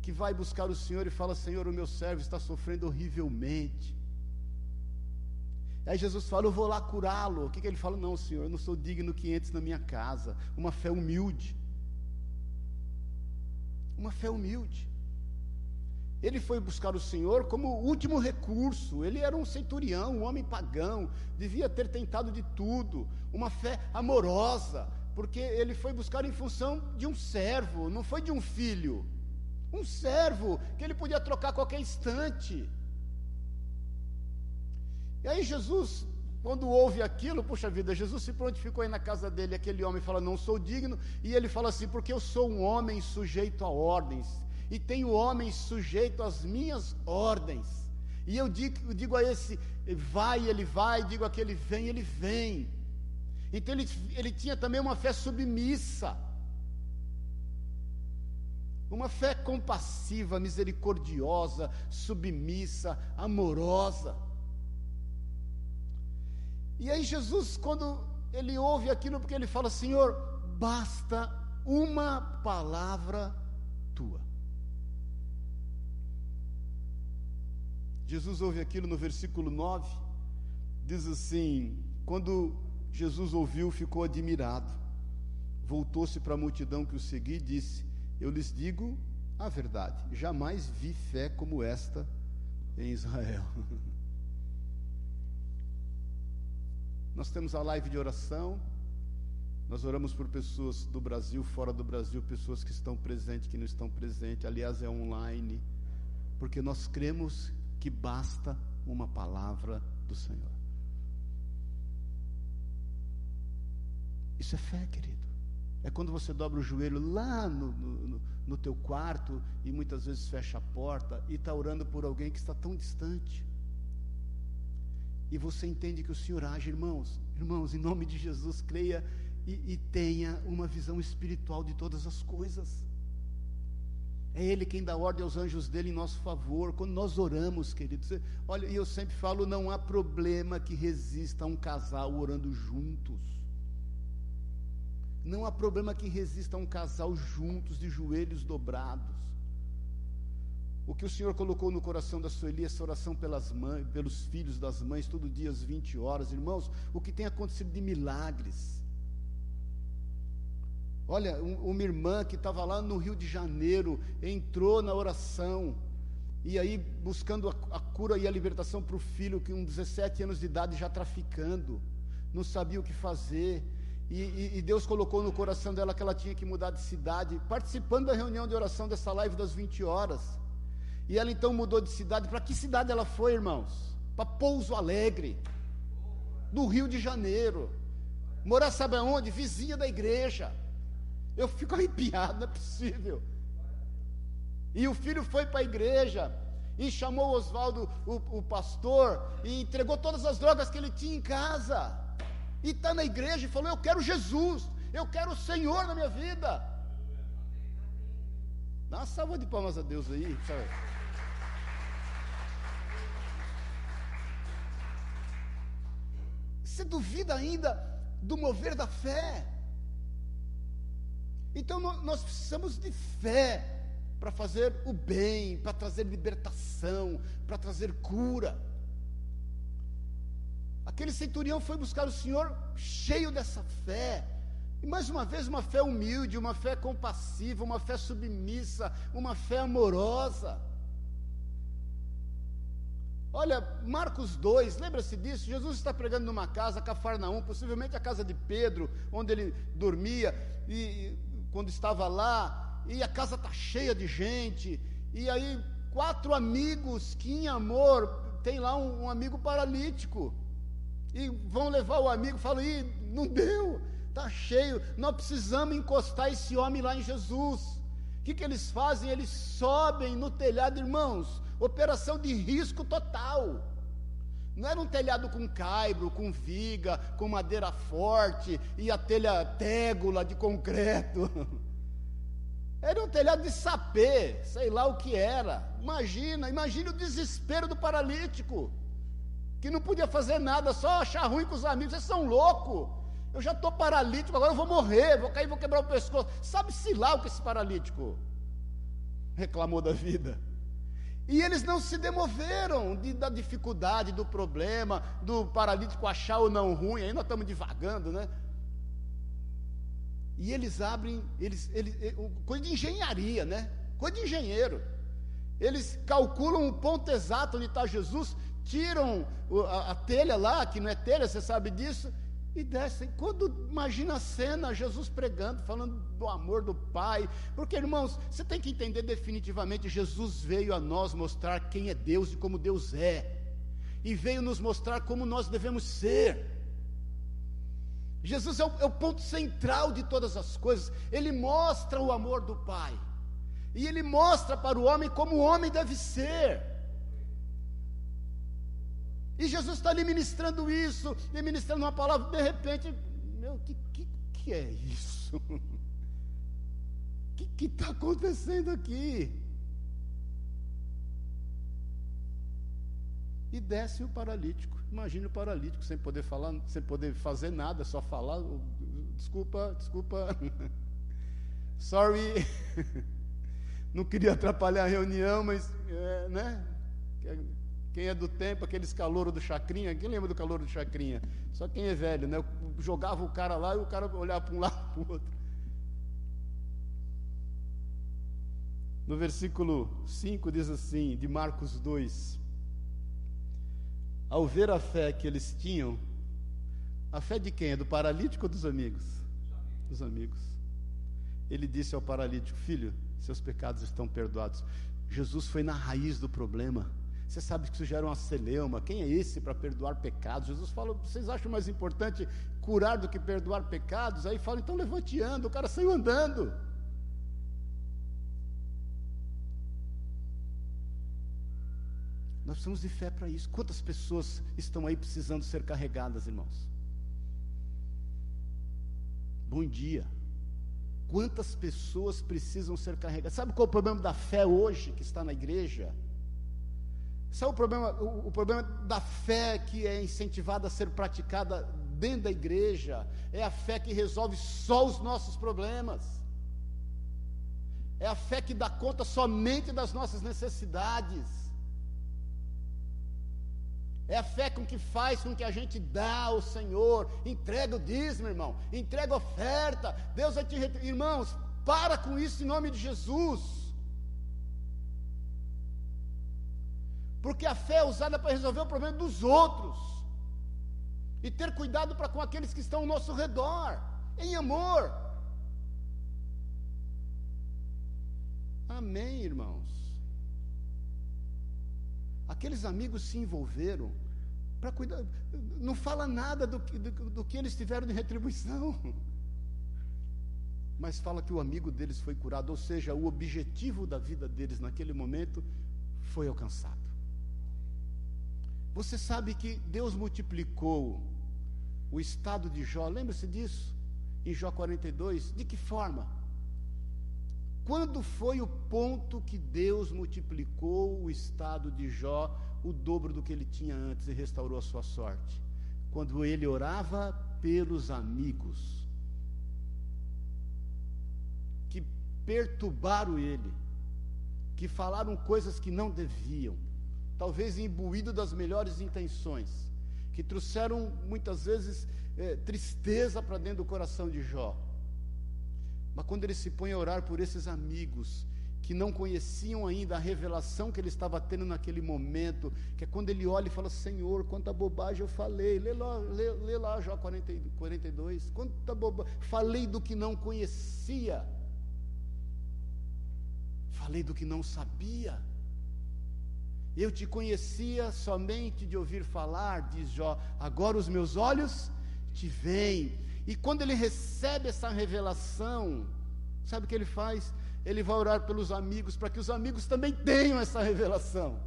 Que vai buscar o Senhor e fala: Senhor, o meu servo está sofrendo horrivelmente Aí Jesus fala: Eu vou lá curá-lo. O que, que ele fala? Não, Senhor, eu não sou digno que entres na minha casa. Uma fé humilde. Uma fé humilde. Ele foi buscar o Senhor como último recurso. Ele era um centurião, um homem pagão, devia ter tentado de tudo. Uma fé amorosa, porque ele foi buscar em função de um servo, não foi de um filho. Um servo que ele podia trocar a qualquer instante. E aí Jesus, quando ouve aquilo, puxa vida, Jesus se prontificou aí na casa dele, aquele homem fala, não sou digno, e ele fala assim, porque eu sou um homem sujeito a ordens, e tenho homens sujeito às minhas ordens. E eu digo, eu digo a esse, vai, ele vai, digo aquele, vem, ele vem. Então ele, ele tinha também uma fé submissa, uma fé compassiva, misericordiosa, submissa, amorosa. E aí Jesus, quando ele ouve aquilo, porque ele fala, Senhor, basta uma palavra tua. Jesus ouve aquilo no versículo 9, diz assim: quando Jesus ouviu, ficou admirado, voltou-se para a multidão que o seguia e disse: Eu lhes digo a verdade, jamais vi fé como esta em Israel. Nós temos a live de oração. Nós oramos por pessoas do Brasil, fora do Brasil, pessoas que estão presentes, que não estão presentes. Aliás, é online. Porque nós cremos que basta uma palavra do Senhor. Isso é fé, querido. É quando você dobra o joelho lá no, no, no teu quarto e muitas vezes fecha a porta e está orando por alguém que está tão distante e você entende que o Senhor age, irmãos, irmãos, em nome de Jesus, creia e, e tenha uma visão espiritual de todas as coisas. É Ele quem dá ordem aos anjos dele em nosso favor. Quando nós oramos, queridos, olha, e eu sempre falo: não há problema que resista a um casal orando juntos. Não há problema que resista a um casal juntos, de joelhos dobrados. O que o Senhor colocou no coração da Sueli, essa oração pelas mães, pelos filhos das mães, todo dia às 20 horas, irmãos, o que tem acontecido de milagres. Olha, um, uma irmã que estava lá no Rio de Janeiro, entrou na oração, e aí buscando a, a cura e a libertação para o filho, que com 17 anos de idade já traficando, não sabia o que fazer, e, e, e, Deus colocou no coração dela que ela tinha que mudar de cidade, participando da reunião de oração dessa live das 20 horas. E ela então mudou de cidade. Para que cidade ela foi, irmãos? Para Pouso Alegre, do Rio de Janeiro. Morar sabe aonde? Vizinha da igreja. Eu fico arrepiado, não é possível. E o filho foi para a igreja. e chamou Oswaldo, o, o pastor, e entregou todas as drogas que ele tinha em casa. E está na igreja e falou: Eu quero Jesus, eu quero o Senhor na minha vida. Dá uma salva de palmas a Deus aí. Sabe? Você duvida ainda do mover da fé? Então nós precisamos de fé para fazer o bem, para trazer libertação, para trazer cura. Aquele centurião foi buscar o Senhor cheio dessa fé. E mais uma vez, uma fé humilde, uma fé compassiva, uma fé submissa, uma fé amorosa. Olha, Marcos 2, lembra-se disso? Jesus está pregando numa casa, Cafarnaum, possivelmente a casa de Pedro, onde ele dormia, e quando estava lá, e a casa está cheia de gente, e aí quatro amigos que em amor, tem lá um, um amigo paralítico, e vão levar o amigo, falam, Ih, não deu, está cheio, nós precisamos encostar esse homem lá em Jesus. O que, que eles fazem? Eles sobem no telhado, irmãos, operação de risco total. Não era um telhado com caibro, com viga, com madeira forte e a telha tégula de concreto. Era um telhado de sapê, sei lá o que era. Imagina, imagine o desespero do paralítico, que não podia fazer nada, só achar ruim com os amigos. Vocês são loucos. Eu já estou paralítico, agora eu vou morrer, vou cair, vou quebrar o pescoço. Sabe-se lá o que esse paralítico reclamou da vida. E eles não se demoveram de, da dificuldade, do problema, do paralítico achar ou não ruim. Aí nós estamos divagando, né? E eles abrem, eles, eles, coisa de engenharia, né? Coisa de engenheiro. Eles calculam o ponto exato onde está Jesus, tiram a, a, telha lá, que não é telha, você sabe disso, e descem. Quando imagina a cena, Jesus pregando, falando do amor do Pai, porque irmãos, você tem que entender definitivamente: Jesus veio a nós mostrar quem é Deus e como Deus é, e veio nos mostrar como nós devemos ser. Jesus é o, é o ponto central de todas as coisas. Ele mostra o amor do Pai. E ele mostra para o homem como o homem deve ser. E Jesus está lhe ministrando isso, lhe ministrando uma palavra, de repente, meu, que, que, que é isso? O que está acontecendo aqui? E desce o paralítico. Imagine o paralítico sem poder falar, sem poder fazer nada, só falar. Desculpa, desculpa. Sorry. Não queria atrapalhar a reunião, mas, é, né? Quem é do tempo, aqueles caloros do Chacrinha, quem lembra do calor do Chacrinha? Só quem é velho, né? Eu jogava o cara lá e o cara olhava para um lado para o outro. No versículo 5 diz assim, de Marcos 2: ao ver a fé que eles tinham, a fé de quem? É do paralítico ou dos amigos? Dos amigos. Ele disse ao paralítico: Filho, seus pecados estão perdoados. Jesus foi na raiz do problema. Você sabe que isso já era uma celeuma. Quem é esse para perdoar pecados? Jesus fala: Vocês acham mais importante curar do que perdoar pecados? Aí fala: Então levante anda. O cara saiu andando. Nós precisamos de fé para isso. Quantas pessoas estão aí precisando ser carregadas, irmãos? Bom dia. Quantas pessoas precisam ser carregadas? Sabe qual é o problema da fé hoje que está na igreja? Sabe o problema, o, o problema da fé que é incentivada a ser praticada dentro da igreja? É a fé que resolve só os nossos problemas. É a fé que dá conta somente das nossas necessidades. É a fé com que faz com que a gente dá ao Senhor, entrega o dízimo, irmão, entrega oferta. Deus vai te irmãos, para com isso em nome de Jesus. Porque a fé é usada para resolver o problema dos outros. E ter cuidado para com aqueles que estão ao nosso redor, em amor. Amém, irmãos. Aqueles amigos se envolveram para cuidar. Não fala nada do, do, do que eles tiveram de retribuição. Mas fala que o amigo deles foi curado, ou seja, o objetivo da vida deles naquele momento foi alcançado. Você sabe que Deus multiplicou o estado de Jó, lembra-se disso? Em Jó 42, de que forma? Quando foi o ponto que Deus multiplicou o estado de Jó, o dobro do que ele tinha antes e restaurou a sua sorte? Quando ele orava pelos amigos que perturbaram ele, que falaram coisas que não deviam, talvez imbuído das melhores intenções, que trouxeram muitas vezes é, tristeza para dentro do coração de Jó. Mas quando ele se põe a orar por esses amigos, que não conheciam ainda a revelação que ele estava tendo naquele momento, que é quando ele olha e fala: Senhor, quanta bobagem eu falei. Lê lá, lê, lê lá Jó 40, 42. Quanta bobagem. Falei do que não conhecia. Falei do que não sabia. Eu te conhecia somente de ouvir falar, diz Jó, agora os meus olhos te veem. E quando ele recebe essa revelação, sabe o que ele faz? Ele vai orar pelos amigos, para que os amigos também tenham essa revelação.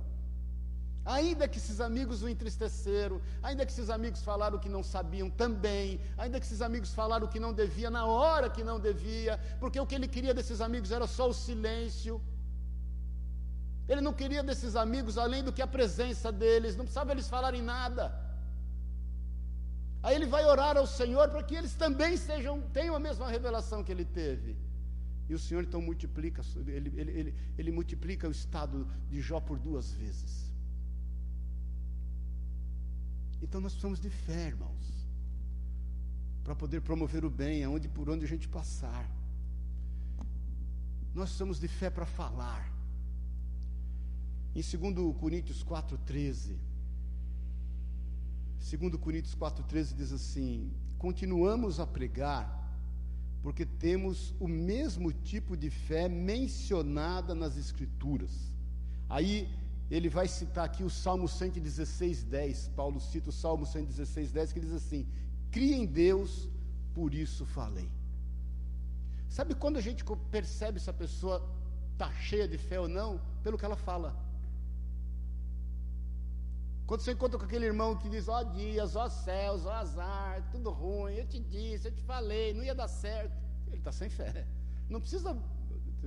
Ainda que esses amigos o entristeceram, ainda que esses amigos falaram o que não sabiam também, ainda que esses amigos falaram o que não devia na hora que não devia, porque o que ele queria desses amigos era só o silêncio. Ele não queria desses amigos além do que a presença deles, não precisava eles falarem nada. Aí ele vai orar ao Senhor para que eles também sejam, tenham a mesma revelação que ele teve. E o Senhor então multiplica, ele, ele, ele, ele multiplica o estado de Jó por duas vezes. Então nós precisamos de fé, irmãos, para poder promover o bem aonde por onde a gente passar. Nós precisamos de fé para falar. Em 2 Coríntios 4,13, 2 Coríntios 4,13 diz assim: Continuamos a pregar, porque temos o mesmo tipo de fé mencionada nas Escrituras. Aí ele vai citar aqui o Salmo 116, 10. Paulo cita o Salmo 116, 10, que diz assim: Cria em Deus, por isso falei. Sabe quando a gente percebe se a pessoa está cheia de fé ou não? Pelo que ela fala. Quando você encontra com aquele irmão que diz, ó oh, dias, ó oh, céus, ó oh, azar, tudo ruim, eu te disse, eu te falei, não ia dar certo. Ele está sem fé. Não precisa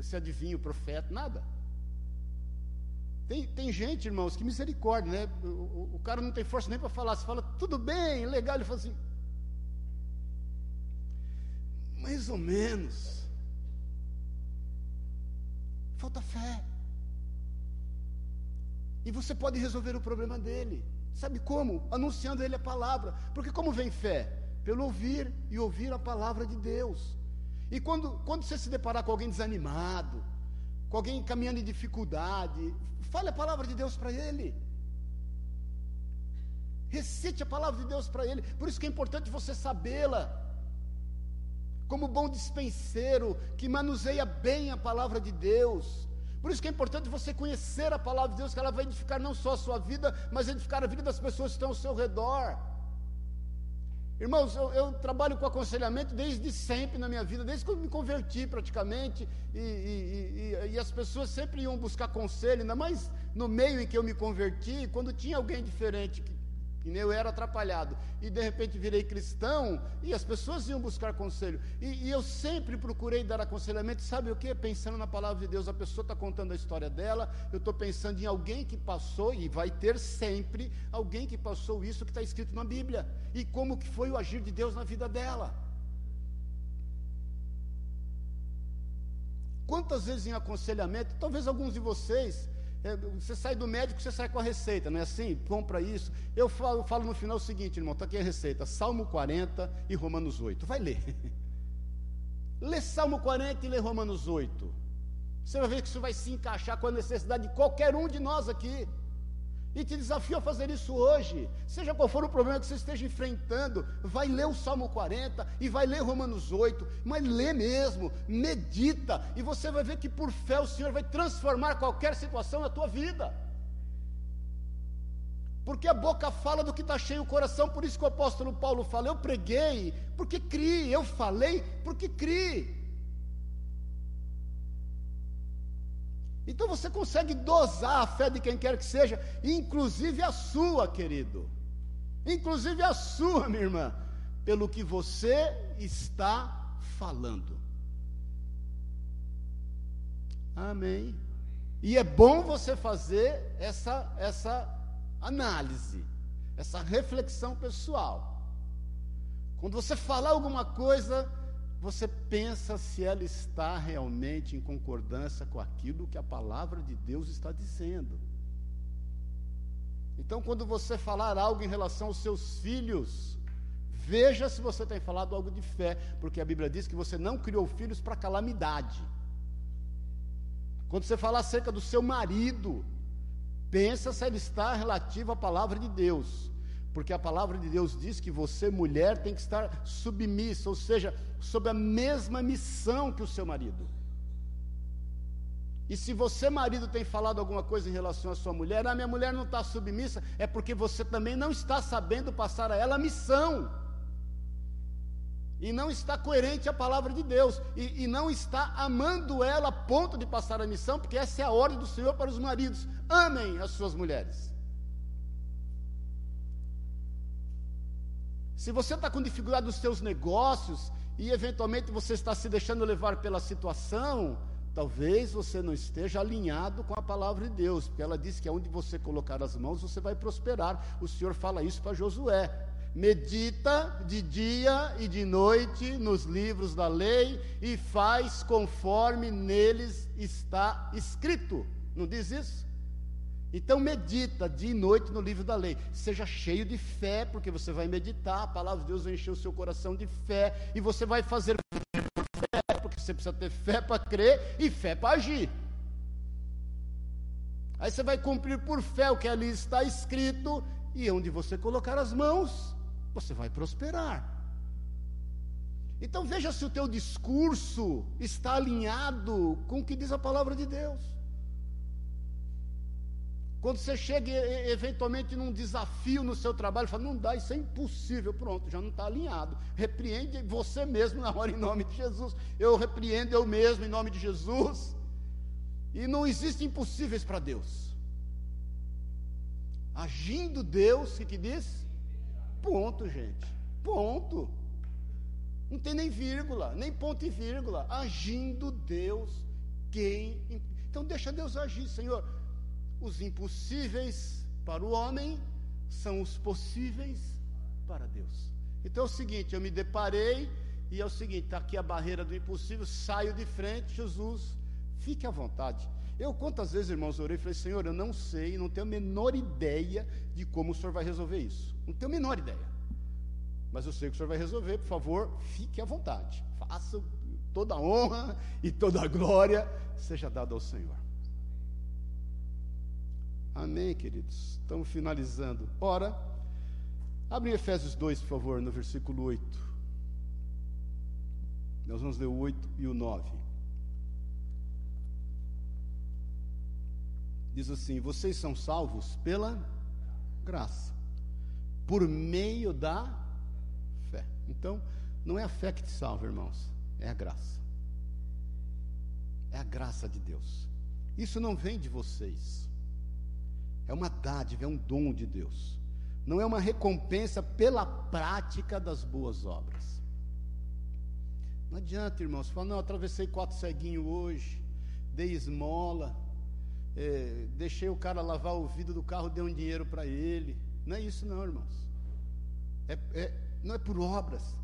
ser adivinho, profeta, nada. Tem, tem gente, irmãos, que misericórdia, né? O, o, o cara não tem força nem para falar. Você fala, tudo bem, legal. Ele fala assim, mais ou menos. Falta fé. E você pode resolver o problema dele. Sabe como? Anunciando ele a palavra. Porque como vem fé? Pelo ouvir e ouvir a palavra de Deus. E quando, quando você se deparar com alguém desanimado, com alguém caminhando em dificuldade, fale a palavra de Deus para ele. Recite a palavra de Deus para ele. Por isso que é importante você sabê-la. Como bom dispenseiro que manuseia bem a palavra de Deus por isso que é importante você conhecer a palavra de Deus, que ela vai edificar não só a sua vida, mas edificar a vida das pessoas que estão ao seu redor. Irmãos, eu, eu, trabalho com aconselhamento desde sempre na minha vida, desde que eu me converti praticamente, e, e, e, e, as pessoas sempre iam buscar conselho, ainda mais no meio em que eu me converti, quando tinha alguém diferente e eu era atrapalhado. E de repente virei cristão e as pessoas iam buscar conselho. E, e eu sempre procurei dar aconselhamento. Sabe o que? Pensando na palavra de Deus, a pessoa está contando a história dela. Eu estou pensando em alguém que passou, e vai ter sempre alguém que passou isso que está escrito na Bíblia. E como que foi o agir de Deus na vida dela. Quantas vezes em aconselhamento, talvez alguns de vocês você sai do médico, você sai com a receita, não é assim? Compra isso. Eu falo, falo no final o seguinte, irmão, está aqui a receita: Salmo 40 e Romanos 8. Vai ler. lê Salmo 40 e lê Romanos 8. Você vai ver que isso vai se encaixar com a necessidade de qualquer um de nós aqui. E te desafio a fazer isso hoje. Seja qual for o problema que você esteja enfrentando, vai ler o Salmo 40 e vai ler Romanos 8, mas lê mesmo, medita, e você vai ver que por fé o Senhor vai transformar qualquer situação na tua vida. Porque a boca fala do que está cheio o coração, por isso que o apóstolo Paulo fala: Eu preguei porque criei, eu falei porque criei. Então você consegue dosar a fé de quem quer que seja, inclusive a sua, querido. Inclusive a sua, minha irmã, pelo que você está falando. Amém. E é bom você fazer essa, essa análise, essa reflexão pessoal. Quando você falar alguma coisa, você pensa se ela está realmente em concordância com aquilo que a palavra de Deus está dizendo. Então, quando você falar algo em relação aos seus filhos, veja se você tem falado algo de fé, porque a Bíblia diz que você não criou filhos para calamidade. Quando você falar acerca do seu marido, pensa se ele está relativo à palavra de Deus. Porque a palavra de Deus diz que você, mulher, tem que estar submissa, ou seja, sob a mesma missão que o seu marido. E se você, marido, tem falado alguma coisa em relação à sua mulher, a ah, minha mulher não está submissa, é porque você também não está sabendo passar a ela a missão e não está coerente à palavra de Deus, e, e, não está amando ela a ponto de passar a missão, porque essa é a ordem do Senhor para os maridos: amem as suas mulheres. Se você está com dificuldade nos seus negócios e eventualmente você está se deixando levar pela situação, talvez você não esteja alinhado com a palavra de Deus, porque ela diz que aonde você colocar as mãos você vai prosperar. O Senhor fala isso para Josué medita de dia e de noite nos livros da lei e faz conforme neles está escrito. Não diz isso? Então medita dia e noite no livro da lei. Seja cheio de fé, porque você vai meditar, a palavra de Deus vai encher o seu coração de fé e você vai fazer fé, porque você precisa ter fé para crer e fé para agir. Aí você vai cumprir por fé o que ali está escrito e onde você colocar as mãos, você vai prosperar. Então veja se o teu discurso está alinhado com o que diz a palavra de Deus. Quando você chega eventualmente num desafio no seu trabalho, fala, não dá, isso é impossível, pronto, já não está alinhado. Repreende você mesmo na hora em nome de Jesus. Eu repreendo eu mesmo em nome de Jesus. E não existem impossíveis para Deus. Agindo Deus, o que, que diz? Ponto, gente. Ponto. Não tem nem vírgula, nem ponto e vírgula. Agindo Deus, quem. Então deixa Deus agir, Senhor. Os impossíveis para o homem são os possíveis para Deus. Então é o seguinte, eu me deparei e é o seguinte, está aqui a barreira do impossível, saio de frente, Jesus, fique à vontade. Eu quantas vezes, irmãos, orei e falei, Senhor, eu não sei, não tenho a menor ideia de como o Senhor vai resolver isso. Não tenho a menor ideia. Mas eu sei que o Senhor vai resolver, por favor, fique à vontade. Faça toda a honra e toda a glória seja dada ao Senhor. Amém, queridos. Estamos finalizando. Ora, abre Efésios 2, por favor, no versículo 8. Nós vamos ler o 8 e o 9. diz assim: Vocês são salvos pela graça, por meio da fé. Então, não é a fé que te salva, irmãos, é a graça. É a graça de Deus. Isso não vem de vocês. É uma dádiva, é um dom de Deus. Não é uma recompensa pela prática das boas obras. Não adianta, irmãos, falar, não, atravessei quatro ceguinhos hoje, dei esmola, é, deixei o cara lavar o vidro do carro, dei um dinheiro para ele. Não é isso, não, irmãos. É, é, não é por obras.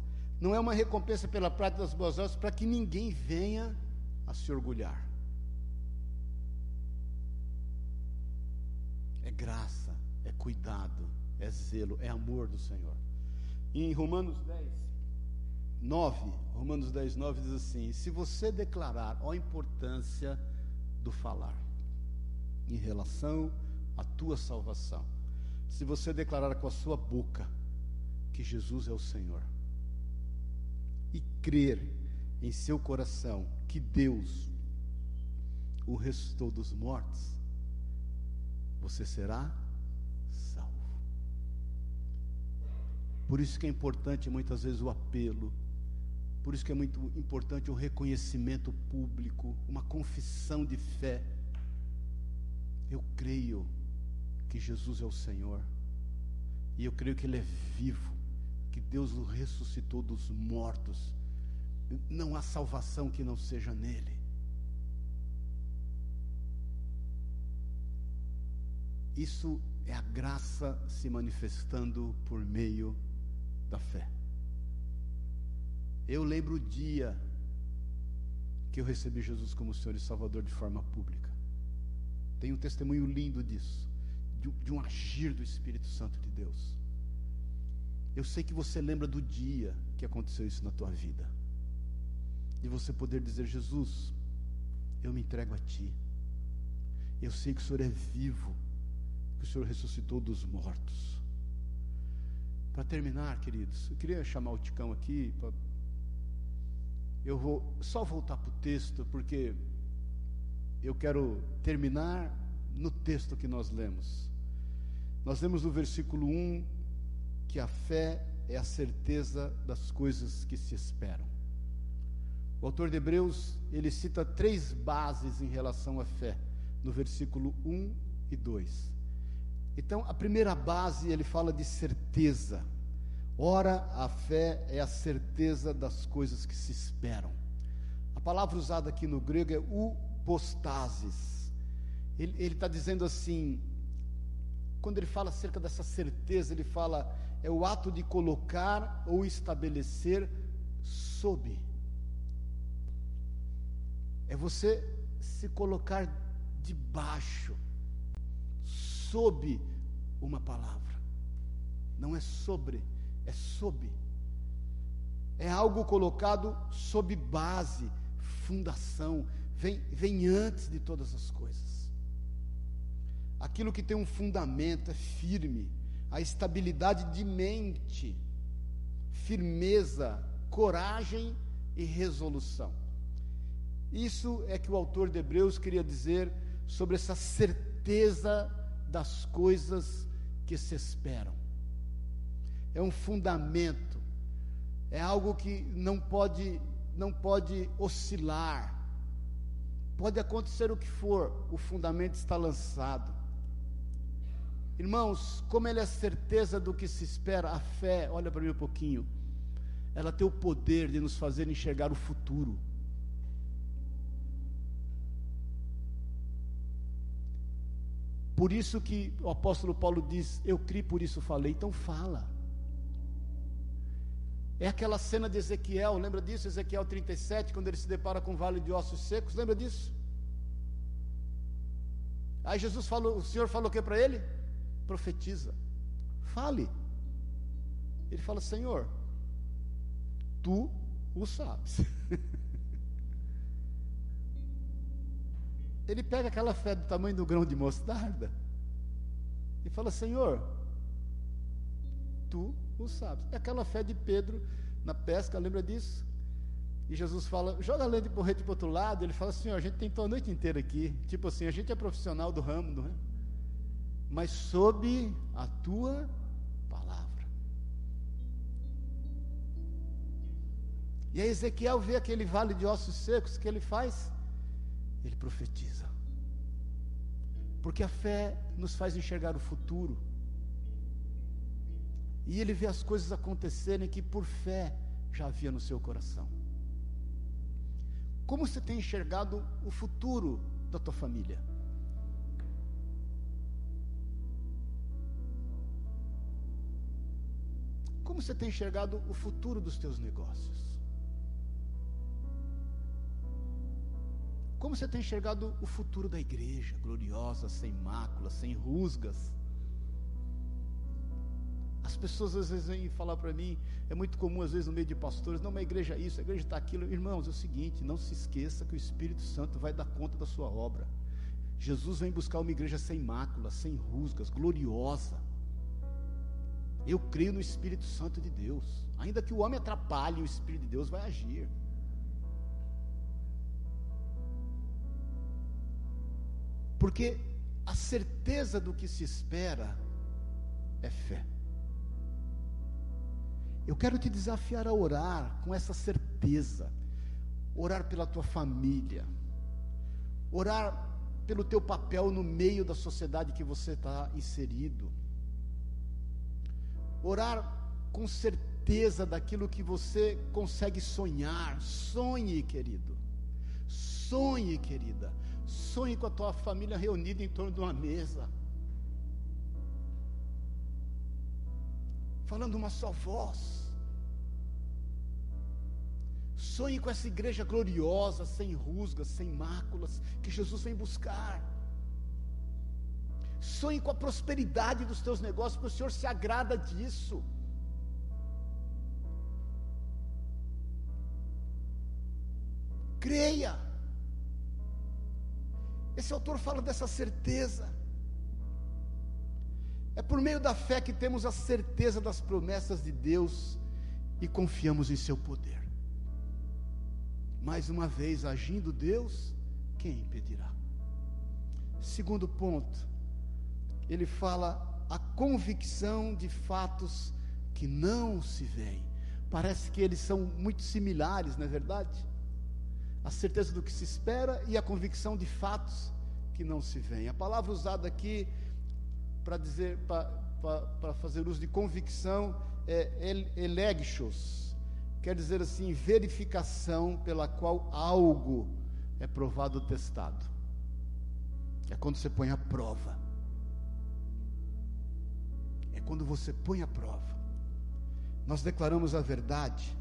Não é uma recompensa pela prática das boas obras para que ninguém venha a se orgulhar. É graça, é cuidado, é zelo, é amor do Senhor. E em Romanos 10, 9, Romanos 10, 9 diz assim: Se você declarar a importância do falar, em relação à tua salvação. Se você declarar com a sua boca que Jesus é o Senhor e crer em seu coração que Deus o restou dos mortos, você será salvo. Por isso que é importante muitas vezes o apelo, por isso que é muito importante o reconhecimento público, uma confissão de fé Eu creio que Jesus é o Senhor. E eu creio que Ele é vivo, que Deus o ressuscitou dos mortos. Não há salvação que não seja nele. Isso é a graça se manifestando por meio da fé. Eu lembro o dia que eu recebi Jesus como Senhor e Salvador de forma pública. Tem um testemunho lindo disso, de, de um agir do Espírito Santo de Deus. Eu sei que você lembra do dia que aconteceu isso na tua vida. De você poder dizer, Jesus, eu me entrego a Ti. Eu sei que o Senhor é vivo, que o Senhor ressuscitou dos mortos. Para terminar, queridos, eu queria chamar o Ticão aqui. Pra... Eu vou só voltar para o texto, porque eu quero terminar no texto que nós lemos. Nós lemos no versículo 1 que a fé é a certeza das coisas que se esperam. O autor de Hebreus, ele cita três bases em relação à fé, no versículo 1 e 2. Então, a primeira base, ele fala de certeza. Ora, a fé é a certeza das coisas que se esperam. A palavra usada aqui no grego é upostasis. Ele está dizendo assim, quando ele fala acerca dessa certeza, ele fala, é o ato de colocar ou estabelecer sob. É você se colocar debaixo sob uma palavra. Não é sobre, é sob. É algo colocado sob base, fundação, vem, vem antes de todas as coisas. Aquilo que tem um fundamento é firme, a estabilidade de mente, firmeza, coragem e resolução. Isso é que o autor de Hebreus queria dizer sobre essa certeza das coisas que se esperam. É um fundamento, é algo que não pode não pode oscilar. Pode acontecer o que for, o fundamento está lançado. Irmãos, como ele é certeza do que se espera, a fé, olha para mim um pouquinho, ela tem o poder de nos fazer enxergar o futuro. Por isso que o apóstolo Paulo diz: Eu criei, por isso falei. Então fala. É aquela cena de Ezequiel, lembra disso? Ezequiel 37, quando ele se depara com o vale de ossos secos, lembra disso? Aí Jesus falou, o Senhor falou o que para ele? Profetiza. Fale. Ele fala, Senhor, tu o sabes. ele pega aquela fé do tamanho do grão de mostarda e fala: Senhor, tu o sabes. É aquela fé de Pedro na pesca, lembra disso? E Jesus fala: joga a de porrete para o outro lado. Ele fala: Senhor, a gente tentou a noite inteira aqui. Tipo assim, a gente é profissional do ramo, não é? Mas sob a tua palavra. E aí Ezequiel vê aquele vale de ossos secos, que ele faz? Ele profetiza. Porque a fé nos faz enxergar o futuro. E ele vê as coisas acontecerem que por fé já havia no seu coração. Como você tem enxergado o futuro da tua família? Como você tem enxergado o futuro dos teus negócios? Como você tem enxergado o futuro da igreja, gloriosa, sem mácula, sem rusgas? As pessoas às vezes vêm falar para mim, é muito comum às vezes no meio de pastores, não, mas a igreja é isso, a igreja está aquilo. Irmãos, é o seguinte, não se esqueça que o Espírito Santo vai dar conta da sua obra. Jesus vem buscar uma igreja sem mácula, sem rusgas, gloriosa. Eu creio no Espírito Santo de Deus. Ainda que o homem atrapalhe, o Espírito de Deus vai agir. Porque a certeza do que se espera é fé. Eu quero te desafiar a orar com essa certeza. Orar pela tua família. Orar pelo teu papel no meio da sociedade que você está inserido. Orar com certeza daquilo que você consegue sonhar. Sonhe, querido. Sonhe, querida. Sonhe com a tua família reunida em torno de uma mesa. Falando uma só voz. Sonhe com essa igreja gloriosa, sem rusgas, sem máculas, que Jesus vem buscar. Sonhe com a prosperidade dos teus negócios, porque o Senhor se agrada disso. Creia. Esse autor fala dessa certeza. É por meio da fé que temos a certeza das promessas de Deus e confiamos em seu poder. Mais uma vez, agindo Deus, quem impedirá? Segundo ponto, ele fala a convicção de fatos que não se veem. Parece que eles são muito similares, não é verdade? A certeza do que se espera e a convicção de fatos que não se veem. A palavra usada aqui para dizer, para fazer uso de convicção é elegchos quer dizer assim, verificação pela qual algo é provado ou testado. É quando você põe a prova. É quando você põe a prova. Nós declaramos a verdade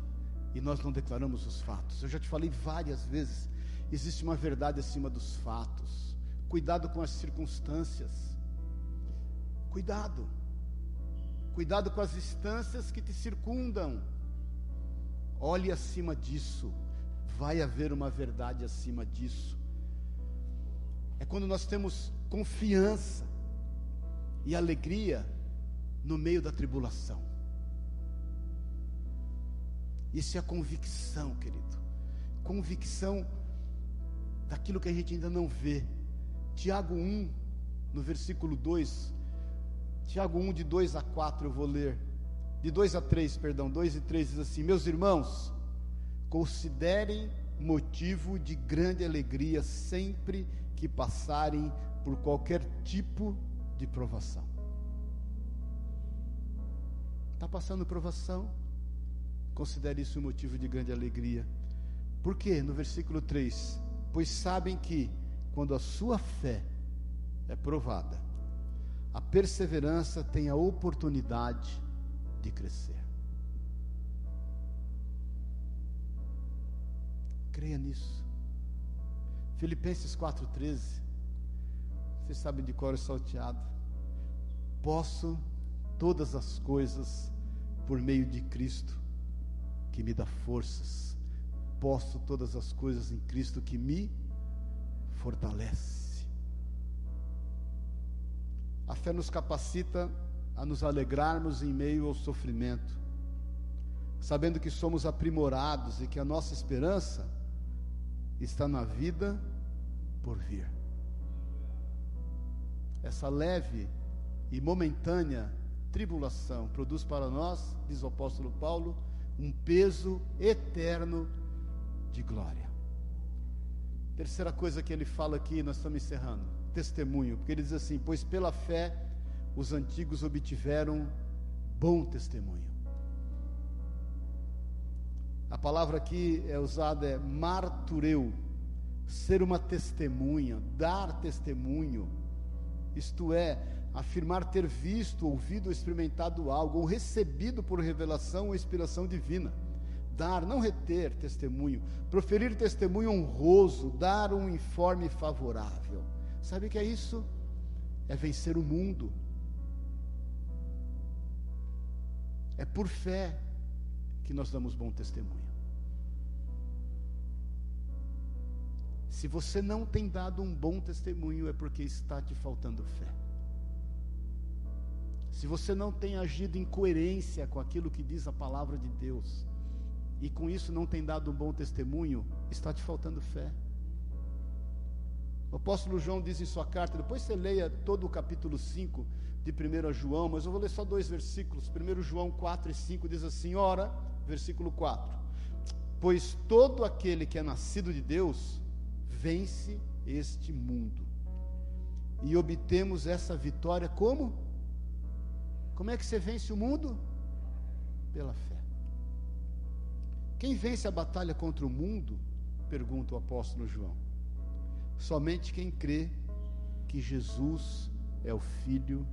e nós não declaramos os fatos. Eu já te falei várias vezes, existe uma verdade acima dos fatos. Cuidado com as circunstâncias. Cuidado. Cuidado com as instâncias que te circundam. Olhe acima disso. Vai haver uma verdade acima disso. É quando nós temos confiança e alegria no meio da tribulação. Isso é convicção, querido. Convicção daquilo que a gente ainda não vê. Tiago 1, no versículo 2. Tiago 1, de 2 a 4, eu vou ler de 2 a 3, perdão, 2 e 3 diz assim: Meus irmãos, considerem motivo de grande alegria sempre que passarem por qualquer tipo de provação. Está passando provação? Considere isso um motivo de grande alegria. Por quê? No versículo 3: Pois sabem que, quando a sua fé é provada, a perseverança tem a oportunidade de crescer. Creia nisso. Filipenses 4,13. Vocês sabem de cor salteado. Posso todas as coisas por meio de Cristo que me dá forças. Posso todas as coisas em Cristo que me fortalece. A fé nos capacita a nos alegrarmos em meio ao sofrimento, sabendo que somos aprimorados e que a nossa esperança está na vida por vir. Essa leve e momentânea tribulação produz para nós, diz o apóstolo Paulo, um peso eterno de glória. Terceira coisa que ele fala aqui, nós estamos encerrando, testemunho, porque ele diz assim: Pois pela fé os antigos obtiveram bom testemunho. A palavra aqui é usada é martureu, ser uma testemunha, dar testemunho, isto é, afirmar ter visto, ouvido ou experimentado algo, ou recebido por revelação ou inspiração divina. Dar, não reter testemunho, proferir testemunho honroso, dar um informe favorável. Sabe o que é isso? É vencer o mundo É por fé que nós damos bom testemunho. Se você não tem dado um bom testemunho, é porque está te faltando fé. Se você não tem agido em coerência com aquilo que diz a palavra de Deus, e com isso não tem dado um bom testemunho, está te faltando fé. O apóstolo João diz em sua carta, depois você leia todo o capítulo 5, de 1 João, mas eu vou ler só dois versículos. 1 João 4 e 5 diz assim: Ora, versículo 4: Pois todo aquele que é nascido de Deus vence este mundo. e obtemos essa vitória como? Como é que você vence o mundo? Pela fé. Quem vence a batalha contra o mundo? Pergunta o apóstolo João. Somente quem crê que Jesus é o Filho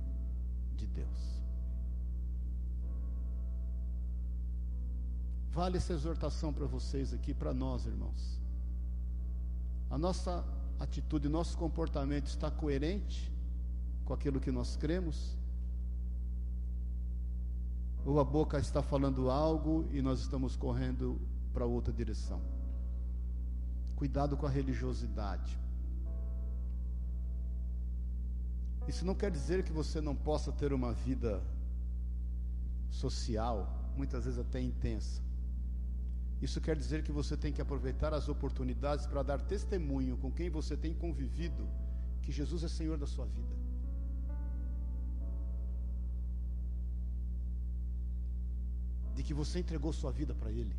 de Deus. Vale essa exortação para vocês aqui, para nós, irmãos. A nossa atitude, nosso comportamento está coerente com aquilo que nós cremos? Ou a boca está falando algo e nós estamos correndo para outra direção? Cuidado com a religiosidade. Isso não quer dizer que você não possa ter uma vida social, muitas vezes até intensa. Isso quer dizer que você tem que aproveitar as oportunidades para dar testemunho com quem você tem convivido que Jesus é Senhor da sua vida. De que você entregou sua vida para Ele.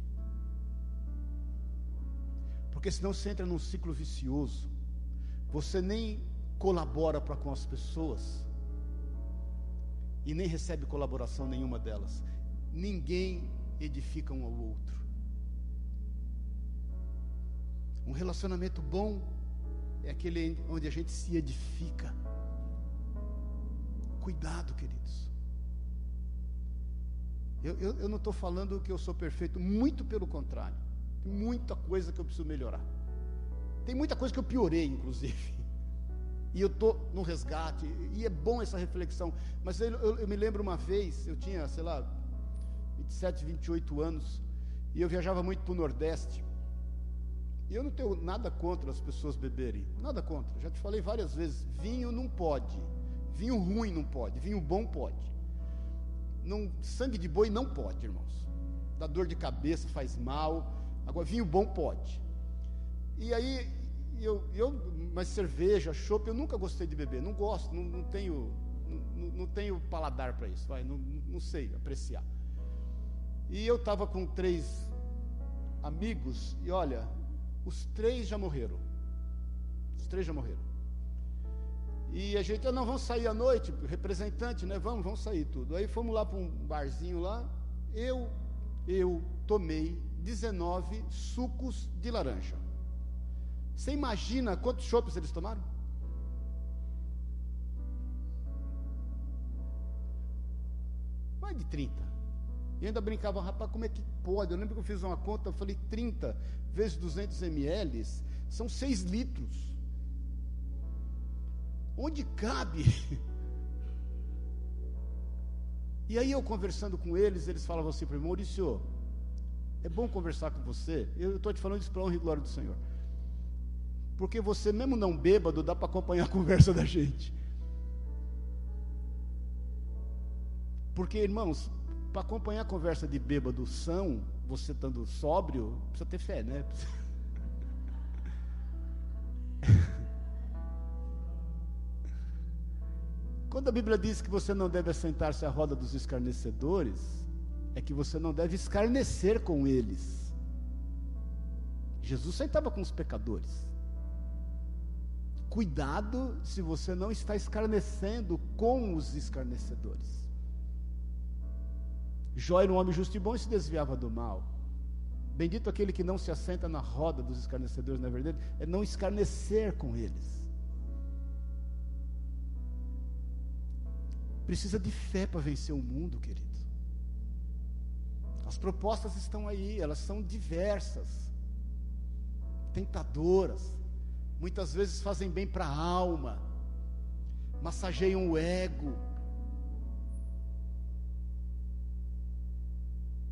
Porque senão você entra num ciclo vicioso. Você nem colabora para com as pessoas e nem recebe colaboração nenhuma delas. Ninguém edifica um ao outro. Um relacionamento bom é aquele onde a gente se edifica. Cuidado, queridos. Eu, eu, eu não estou falando que eu sou perfeito, muito pelo contrário. Tem muita coisa que eu preciso melhorar. Tem muita coisa que eu piorei, inclusive. E eu estou no resgate. E é bom essa reflexão. Mas eu, eu, eu me lembro uma vez, eu tinha, sei lá, 27, 28 anos, e eu viajava muito para o Nordeste. E eu não tenho nada contra as pessoas beberem, nada contra. Já te falei várias vezes, vinho não pode, vinho ruim não pode, vinho bom pode. Não, sangue de boi não pode, irmãos. Dá dor de cabeça, faz mal. Agora vinho bom pode. E aí eu, eu mas cerveja, chopp, eu nunca gostei de beber, não gosto, não, não tenho, não, não, tenho paladar para isso, vai, não, não sei apreciar. E eu estava com três amigos e olha, os três já morreram. Os três já morreram. E a gente, ah, não, vamos sair à noite, representante, né? Vamos, vamos sair tudo. Aí fomos lá para um barzinho lá. Eu, eu tomei 19 sucos de laranja. Você imagina quantos chopes eles tomaram? Mais de 30. E ainda brincava, rapaz, como é que pode? Eu lembro que eu fiz uma conta, eu falei 30 vezes 200 ml, são 6 litros. Onde cabe? E aí eu conversando com eles, eles falavam assim para mim, Maurício, é bom conversar com você. Eu estou te falando isso para honra e glória do Senhor. Porque você, mesmo não bêbado, dá para acompanhar a conversa da gente. Porque, irmãos, para acompanhar a conversa de bêbado são, você estando sóbrio, precisa ter fé, né? Quando a Bíblia diz que você não deve assentar-se à roda dos escarnecedores, é que você não deve escarnecer com eles. Jesus sentava com os pecadores. Cuidado se você não está escarnecendo com os escarnecedores. Jó era um homem justo e bom e se desviava do mal. Bendito aquele que não se assenta na roda dos escarnecedores, na é verdade, é não escarnecer com eles. Precisa de fé para vencer o mundo, querido. As propostas estão aí, elas são diversas, tentadoras, muitas vezes fazem bem para a alma, massageiam o ego,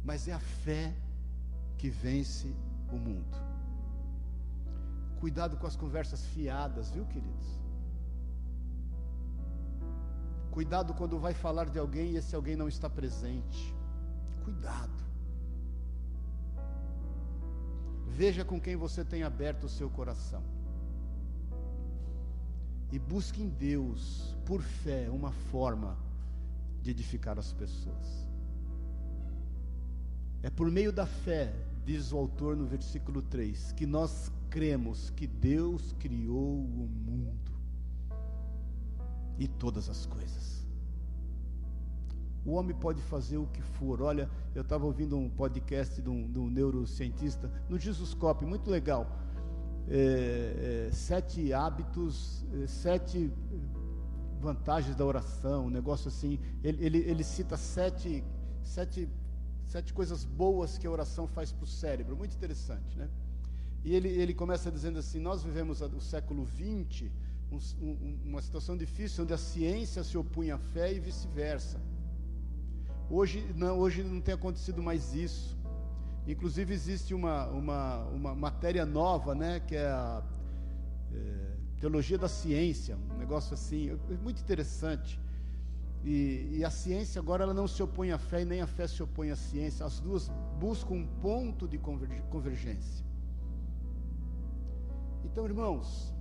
mas é a fé que vence o mundo. Cuidado com as conversas fiadas, viu, queridos? Cuidado quando vai falar de alguém e esse alguém não está presente. Cuidado. Veja com quem você tem aberto o seu coração. E busque em Deus, por fé, uma forma de edificar as pessoas. É por meio da fé, diz o autor no versículo 3, que nós cremos que Deus criou o mundo. E todas as coisas. O homem pode fazer o que for. Olha, eu estava ouvindo um podcast de um, de um neurocientista no Jesuscope, muito legal. É, é, sete hábitos, é, sete vantagens da oração, um negócio assim. Ele, ele, ele cita sete, sete, sete coisas boas que a oração faz para o cérebro. Muito interessante, né? E ele, ele começa dizendo assim: Nós vivemos o século XX, um, um, uma situação difícil onde a ciência se opunha à fé e vice-versa. Hoje não, hoje não tem acontecido mais isso. Inclusive existe uma, uma, uma matéria nova, né, que é a é, teologia da ciência, um negócio assim, é muito interessante. E, e, a ciência agora ela não se opõe à fé e nem a fé se opõe à ciência. As duas buscam um ponto de convergência. Então, irmãos,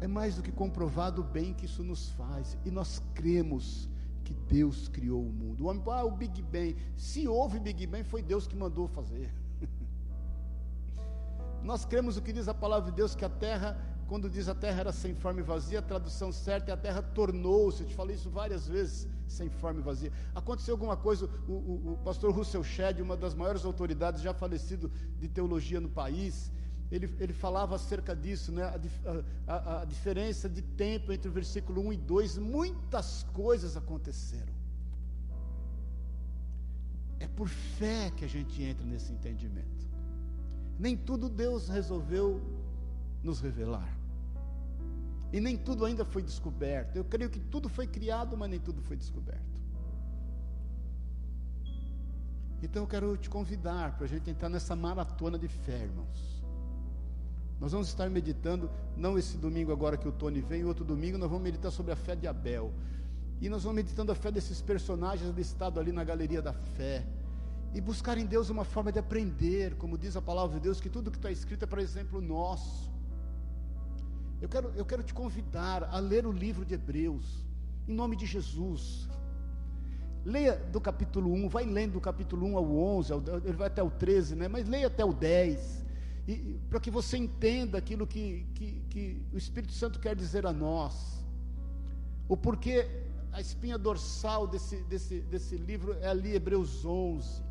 é mais do que comprovado o bem que isso nos faz. E nós cremos que Deus criou o mundo. O homem, ah, o Big Bang. Se houve Big Bang, foi Deus que mandou fazer. Nós cremos o que diz a palavra de Deus, que a terra, quando diz a terra era sem forma e vazia, a tradução certa é a terra tornou-se. Eu te falei isso várias vezes, sem forma e vazia. Aconteceu alguma coisa, o, o, o pastor Russell Shedd, uma das maiores autoridades já falecido de teologia no país, ele, ele falava acerca disso, né? A, a, a, diferença de tempo entre o versículo 1 e 2, muitas coisas aconteceram. É por fé que a gente entra nesse entendimento. Nem tudo Deus resolveu nos revelar. E nem tudo ainda foi descoberto. Eu creio que tudo foi criado, mas nem tudo foi descoberto. Então eu quero te convidar para a gente entrar nessa maratona de fé, irmãos. Nós vamos estar meditando, não esse domingo agora que o Tony vem, outro domingo nós vamos meditar sobre a fé de Abel. E nós vamos meditando a fé desses personagens listados ali na galeria da fé. E buscar em Deus uma forma de aprender, como diz a palavra de Deus, que tudo que está escrito é para exemplo nosso. Eu quero, eu quero te convidar a ler o livro de Hebreus, em nome de Jesus. Leia do capítulo 1, vai lendo do capítulo 1 ao 11, ele vai até o 13, né? mas leia até o 10 para que você entenda aquilo que, que, que o Espírito Santo quer dizer a nós, o porquê a espinha dorsal desse, desse, desse livro é ali, Hebreus 11,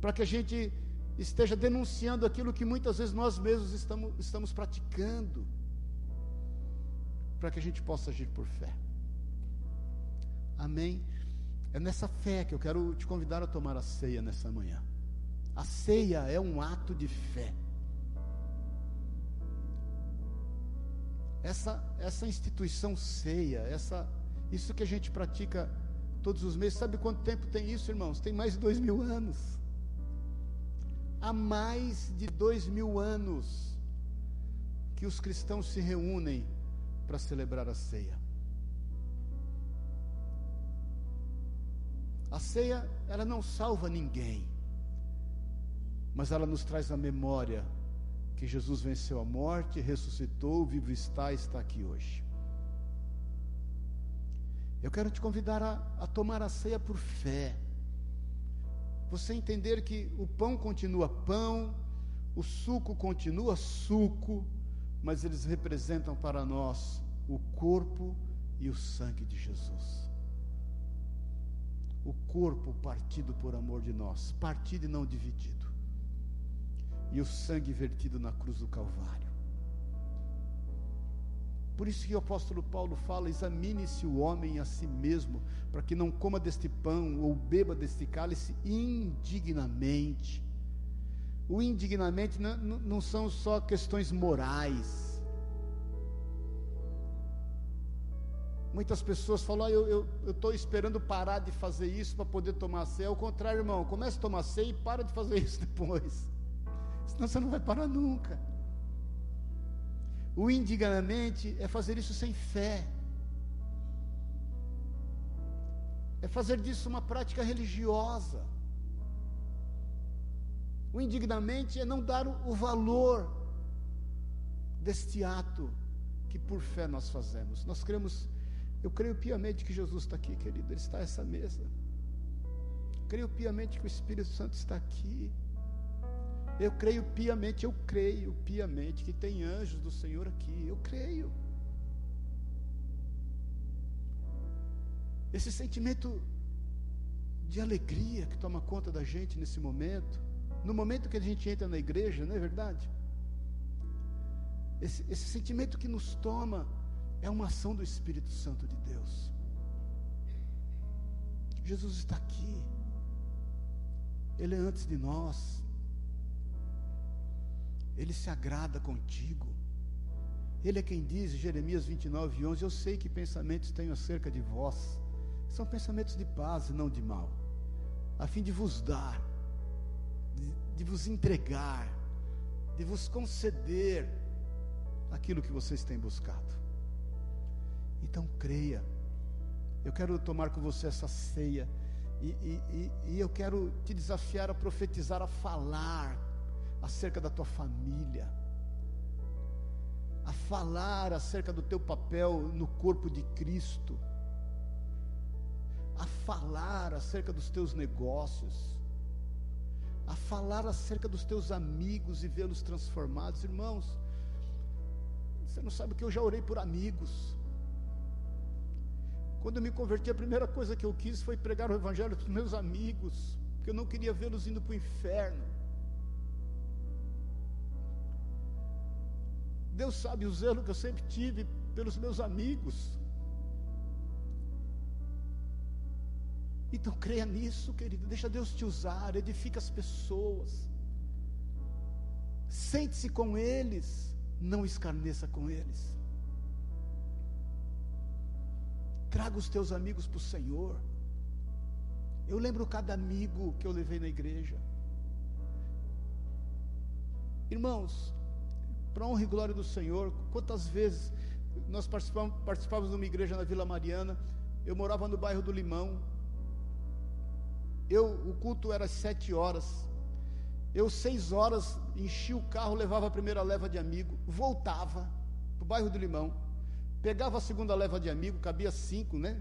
para que a gente esteja denunciando aquilo que muitas vezes nós mesmos estamos, estamos praticando, para que a gente possa agir por fé. Amém? É nessa fé que eu quero te convidar a tomar a ceia nessa manhã. A ceia é um ato de fé. Essa, essa instituição ceia, essa, isso que a gente pratica todos os meses, sabe quanto tempo tem isso, irmãos? Tem mais de dois mil anos. Há mais de dois mil anos que os cristãos se reúnem para celebrar a ceia. A ceia, ela não salva ninguém mas ela nos traz a memória que Jesus venceu a morte, ressuscitou, vivo está, está aqui hoje. Eu quero te convidar a, a tomar a ceia por fé. Você entender que o pão continua pão, o suco continua suco, mas eles representam para nós o corpo e o sangue de Jesus. O corpo partido por amor de nós, partido e não dividido e o sangue vertido na cruz do Calvário. Por isso que o apóstolo Paulo fala: examine-se o homem a si mesmo, para que não coma deste pão ou beba deste cálice indignamente. O indignamente não, não são só questões morais. Muitas pessoas falam, ah, eu estou esperando parar de fazer isso para poder tomar ceia. Ao contrário, irmão, comece a tomar ceia e para de fazer isso depois senão você não vai parar nunca. O indignamente é fazer isso sem fé. É fazer disso uma prática religiosa. O indignamente é não dar o valor deste ato que por fé nós fazemos. Nós cremos, eu creio piamente que Jesus está aqui, querido, Ele está essa mesa. Creio piamente que o Espírito Santo está aqui. Eu creio piamente, eu creio piamente que tem anjos do Senhor aqui. Eu creio. esse sentimento de alegria que toma conta da gente nesse momento, no momento que a gente entra na igreja, não é verdade? Esse, esse sentimento que nos toma é uma ação do Espírito Santo de Deus. Jesus está aqui, Ele é antes de nós, Ele se agrada contigo. Ele é quem diz, Jeremias 29, 11: Eu sei que pensamentos tenho acerca de vós, são pensamentos de paz e não de mal, a fim de vos dar, de, de vos entregar, de vos conceder aquilo que vocês têm buscado. Então creia. Eu quero tomar com você essa ceia. E, e, e, e, eu quero te desafiar a profetizar, a falar acerca da tua família, a falar acerca do teu papel no corpo de Cristo, a falar acerca dos teus negócios, a falar acerca dos teus amigos e vê-los transformados. Irmãos, você não sabe que eu já orei por amigos. Quando eu me converti, a primeira coisa que eu quis foi pregar o Evangelho para os meus amigos, porque eu não queria vê-los indo para o inferno. Deus sabe o zelo que eu sempre tive pelos meus amigos. Então creia nisso, querido. Deixa Deus te usar, edifica as pessoas. Sente-se com eles, não escarneça com eles. Traga os teus amigos para o Senhor. Eu lembro cada amigo que eu levei na igreja. Irmãos, para honra e glória do Senhor, quantas vezes nós participávamos, participávamos de uma igreja na Vila Mariana, eu morava no bairro do Limão, eu, o culto era às sete horas, eu seis horas enchia o carro, levava a primeira leva de amigo, voltava para o bairro do Limão, Pegava a segunda leva de amigo, cabia cinco, né?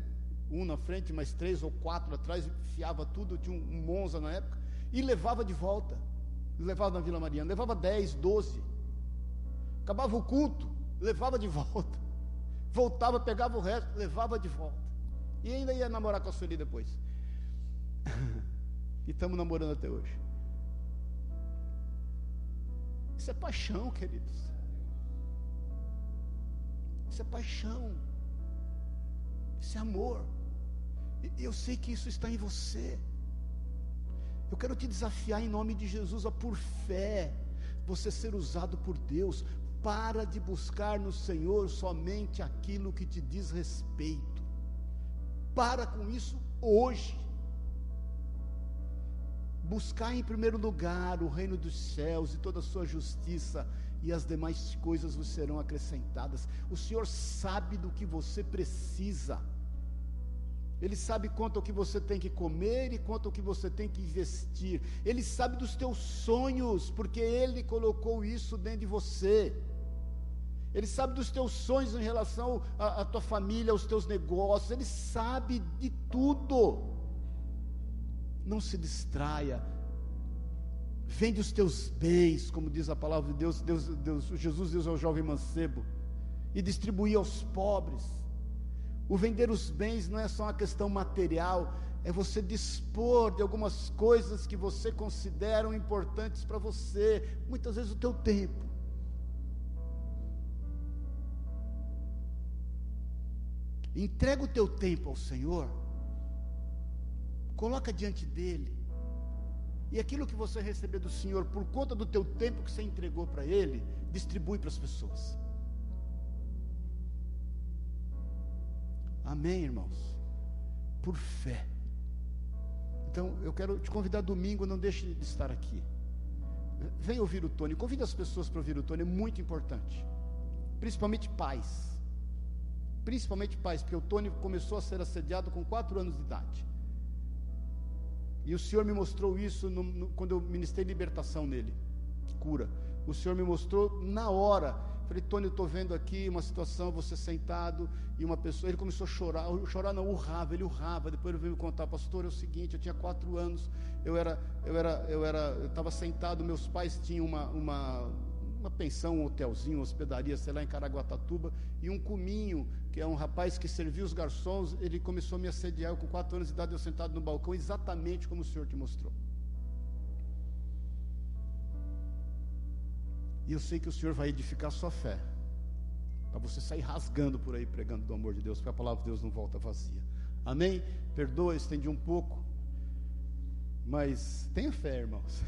Um na frente, mais três ou quatro atrás, fiava tudo, tinha um, um Monza na época, e levava de volta. Levava na Vila Mariana, levava dez, doze. Acabava o culto, levava de volta. Voltava, pegava o resto, levava de volta. E ainda ia namorar com a Sueli depois. e estamos namorando até hoje. Isso é paixão, queridos. Isso é paixão. Isso é amor. E eu sei que isso está em você. Eu quero te desafiar em nome de Jesus a por fé você ser usado por Deus. Para de buscar no Senhor somente aquilo que te diz respeito. Para com isso hoje. Buscar em primeiro lugar o reino dos céus e toda a sua justiça e as demais coisas vos serão acrescentadas. O Senhor sabe do que você precisa. Ele sabe quanto ao que você tem que comer e quanto ao que você tem que investir. Ele sabe dos teus sonhos, porque Ele colocou isso dentro de você. Ele sabe dos teus sonhos em relação à, à tua família, aos teus negócios. Ele sabe de tudo. Não se distraia Vende os teus bens, como diz a palavra de Deus, Deus, Deus Jesus diz ao jovem mancebo, e distribuir aos pobres. O vender os bens não é só uma questão material, é você dispor de algumas coisas que você considera importantes para você, muitas vezes o teu tempo. Entrega o teu tempo ao Senhor, coloca diante dele, e aquilo que você receber do Senhor por conta do teu tempo que você entregou para Ele, distribui para as pessoas. Amém, irmãos? Por fé. Então, eu quero te convidar domingo, não deixe de estar aqui. Vem ouvir o Tony. Convide as pessoas para ouvir o Tony, é muito importante. Principalmente pais. Principalmente pais, porque o Tony começou a ser assediado com quatro anos de idade. E o Senhor me mostrou isso no, no, quando eu ministrei libertação nele, cura. O Senhor me mostrou na hora. Falei, Tony, eu estou vendo aqui uma situação, você sentado, e uma pessoa, ele começou a chorar, chorar não, urrava, ele urrava, depois ele veio me contar, pastor, é o seguinte, eu tinha quatro anos, eu era, eu era, eu era, eu estava sentado, meus pais tinham uma, uma, uma pensão, um hotelzinho, uma hospedaria, sei lá, em Caraguatatuba, e um cuminho, que é um rapaz que servia os garçons, ele começou a me assediar, eu com quatro anos de idade, eu sentado no balcão, exatamente como o Senhor te mostrou. E eu sei que o Senhor vai edificar a sua fé, para você sair rasgando por aí, pregando do amor de Deus, porque a palavra de Deus não volta vazia. Amém? Perdoa, estendi um pouco, mas tenha fé, irmãos.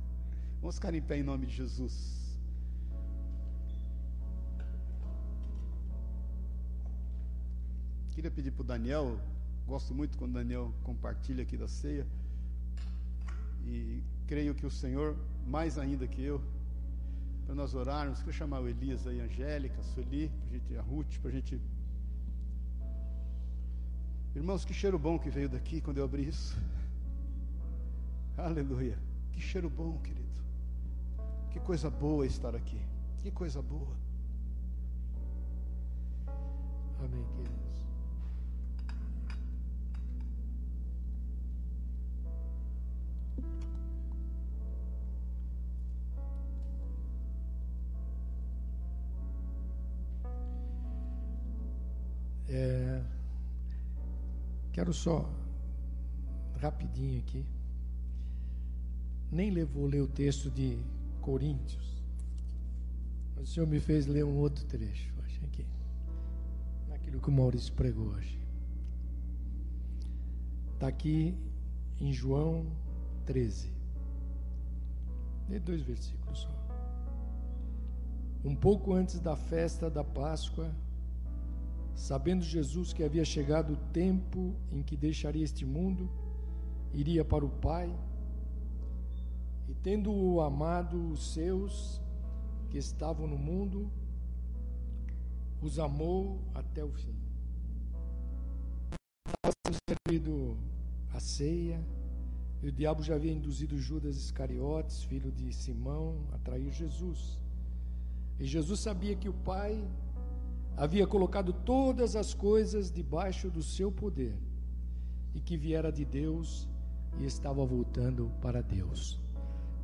Vamos ficar em pé em nome de Jesus. Queria pedir para o Daniel, gosto muito quando o Daniel compartilha aqui da ceia, e creio que o Senhor, mais ainda que eu, para nós orarmos, queria chamar o Elias aí, a Angélica, a Sueli, a, gente, a Ruth, para a gente. Irmãos, que cheiro bom que veio daqui quando eu abri isso. Aleluia. Que cheiro bom, querido. Que coisa boa estar aqui. Que coisa boa. Amém, queridos. Quero só, rapidinho aqui, nem levou ler o texto de Coríntios. O Senhor me fez ler um outro trecho, hoje aqui, naquilo que o Maurício pregou hoje. Está aqui em João 13. Lê dois versículos só. Um pouco antes da festa da Páscoa, sabendo Jesus que havia chegado o tempo em que deixaria este mundo, iria para o Pai, e tendo amado os seus que estavam no mundo, os amou até o fim. Estava servido a ceia, e o diabo já havia induzido Judas Iscariotes, filho de Simão, a trair Jesus. E Jesus sabia que o Pai havia colocado todas as coisas debaixo do seu poder e que viera de Deus e estava voltando para Deus.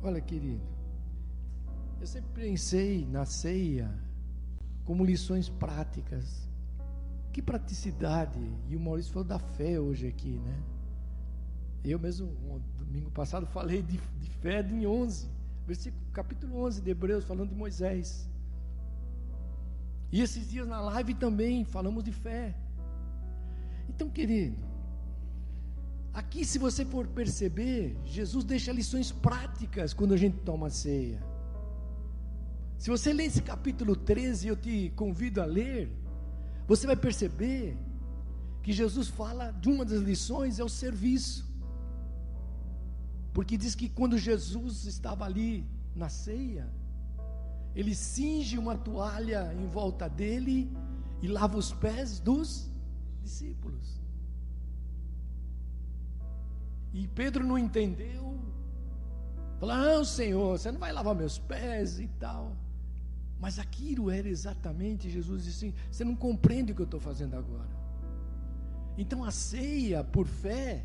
Olha, querido, eu sempre pensei na ceia como lições práticas. Que praticidade! E o Maurício falou da fé hoje aqui, né? Eu mesmo, domingo passado, falei de, de fé em 11, versículo, capítulo 11 de Hebreus, falando de Moisés. E esses dias na live também falamos de fé. Então, querido, aqui se você for perceber, Jesus deixa lições práticas quando a gente toma ceia. Se você ler esse capítulo 13, eu te convido a ler, você vai perceber que Jesus fala de uma das lições é o serviço. Porque diz que quando Jesus estava ali na ceia, ele cinge uma toalha em volta dele e lava os pés dos discípulos. E Pedro não entendeu. Falou: Não, Senhor, você não vai lavar meus pés e tal. Mas aquilo era exatamente, Jesus disse assim: Você não compreende o que eu estou fazendo agora. Então a ceia, por fé,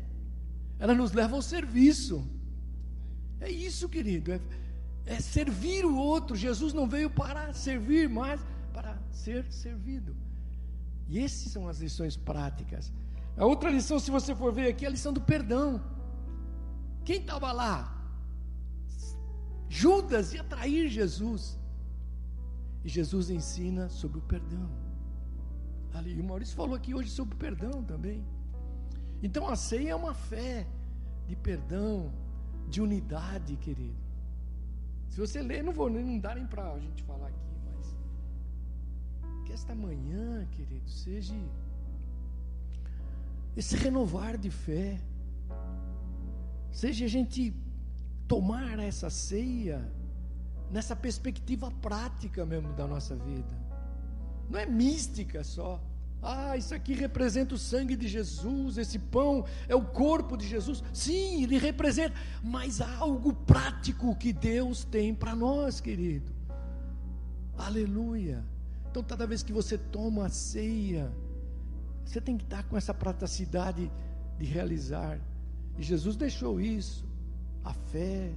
ela nos leva ao serviço. É isso, querido. É, é servir o outro. Jesus não veio para servir, mas para ser servido. E essas são as lições práticas. A outra lição, se você for ver aqui, é a lição do perdão. Quem estava lá? Judas ia trair Jesus. E Jesus ensina sobre o perdão. Ali, o Maurício falou aqui hoje sobre o perdão também. Então a ceia é uma fé de perdão, de unidade, querido. Se você ler, não vou não dá nem para a gente falar aqui, mas que esta manhã, querido, seja esse renovar de fé, seja a gente tomar essa ceia nessa perspectiva prática mesmo da nossa vida. Não é mística só. Ah, isso aqui representa o sangue de Jesus, esse pão é o corpo de Jesus. Sim, ele representa, mas há algo prático que Deus tem para nós, querido. Aleluia. Então, toda vez que você toma a ceia, você tem que estar com essa praticidade de realizar. E Jesus deixou isso: a fé,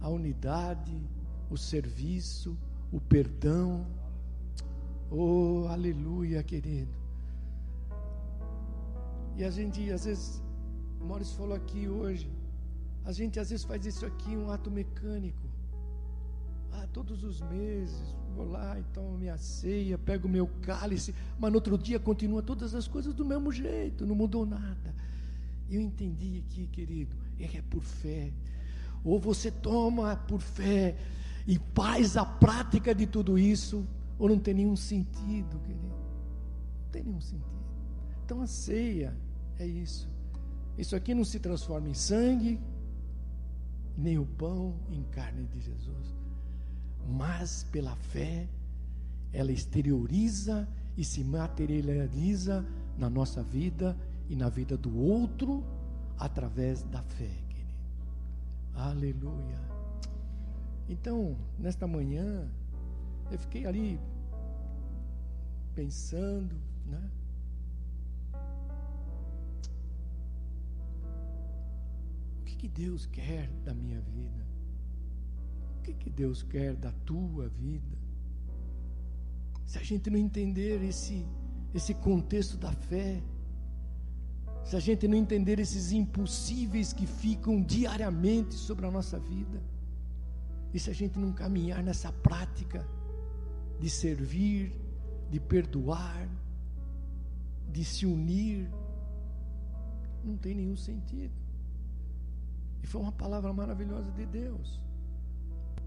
a unidade, o serviço, o perdão. Oh, aleluia, querido. E a gente, às vezes, o Maurício falou aqui hoje, a gente às vezes faz isso aqui um ato mecânico. Ah, todos os meses, vou lá, então minha ceia, pego meu cálice, mas no outro dia continua todas as coisas do mesmo jeito, não mudou nada. Eu entendi aqui, querido, é é por fé. Ou você toma por fé e faz a prática de tudo isso, ou não tem nenhum sentido, querido. Não tem nenhum sentido. Então a ceia é isso. Isso aqui não se transforma em sangue, nem o pão em carne de Jesus. Mas pela fé, ela exterioriza e se materializa na nossa vida e na vida do outro através da fé. Aleluia. Então, nesta manhã, eu fiquei ali pensando, né? Que, Deus quer da minha vida? O que, que Deus quer da tua vida? Se a gente não entender esse, esse contexto da fé, se a gente não entender esses impossíveis que ficam diariamente sobre a nossa vida, e se a gente não caminhar nessa prática de servir, de perdoar, de se unir, não tem nenhum sentido. E foi uma palavra maravilhosa de Deus.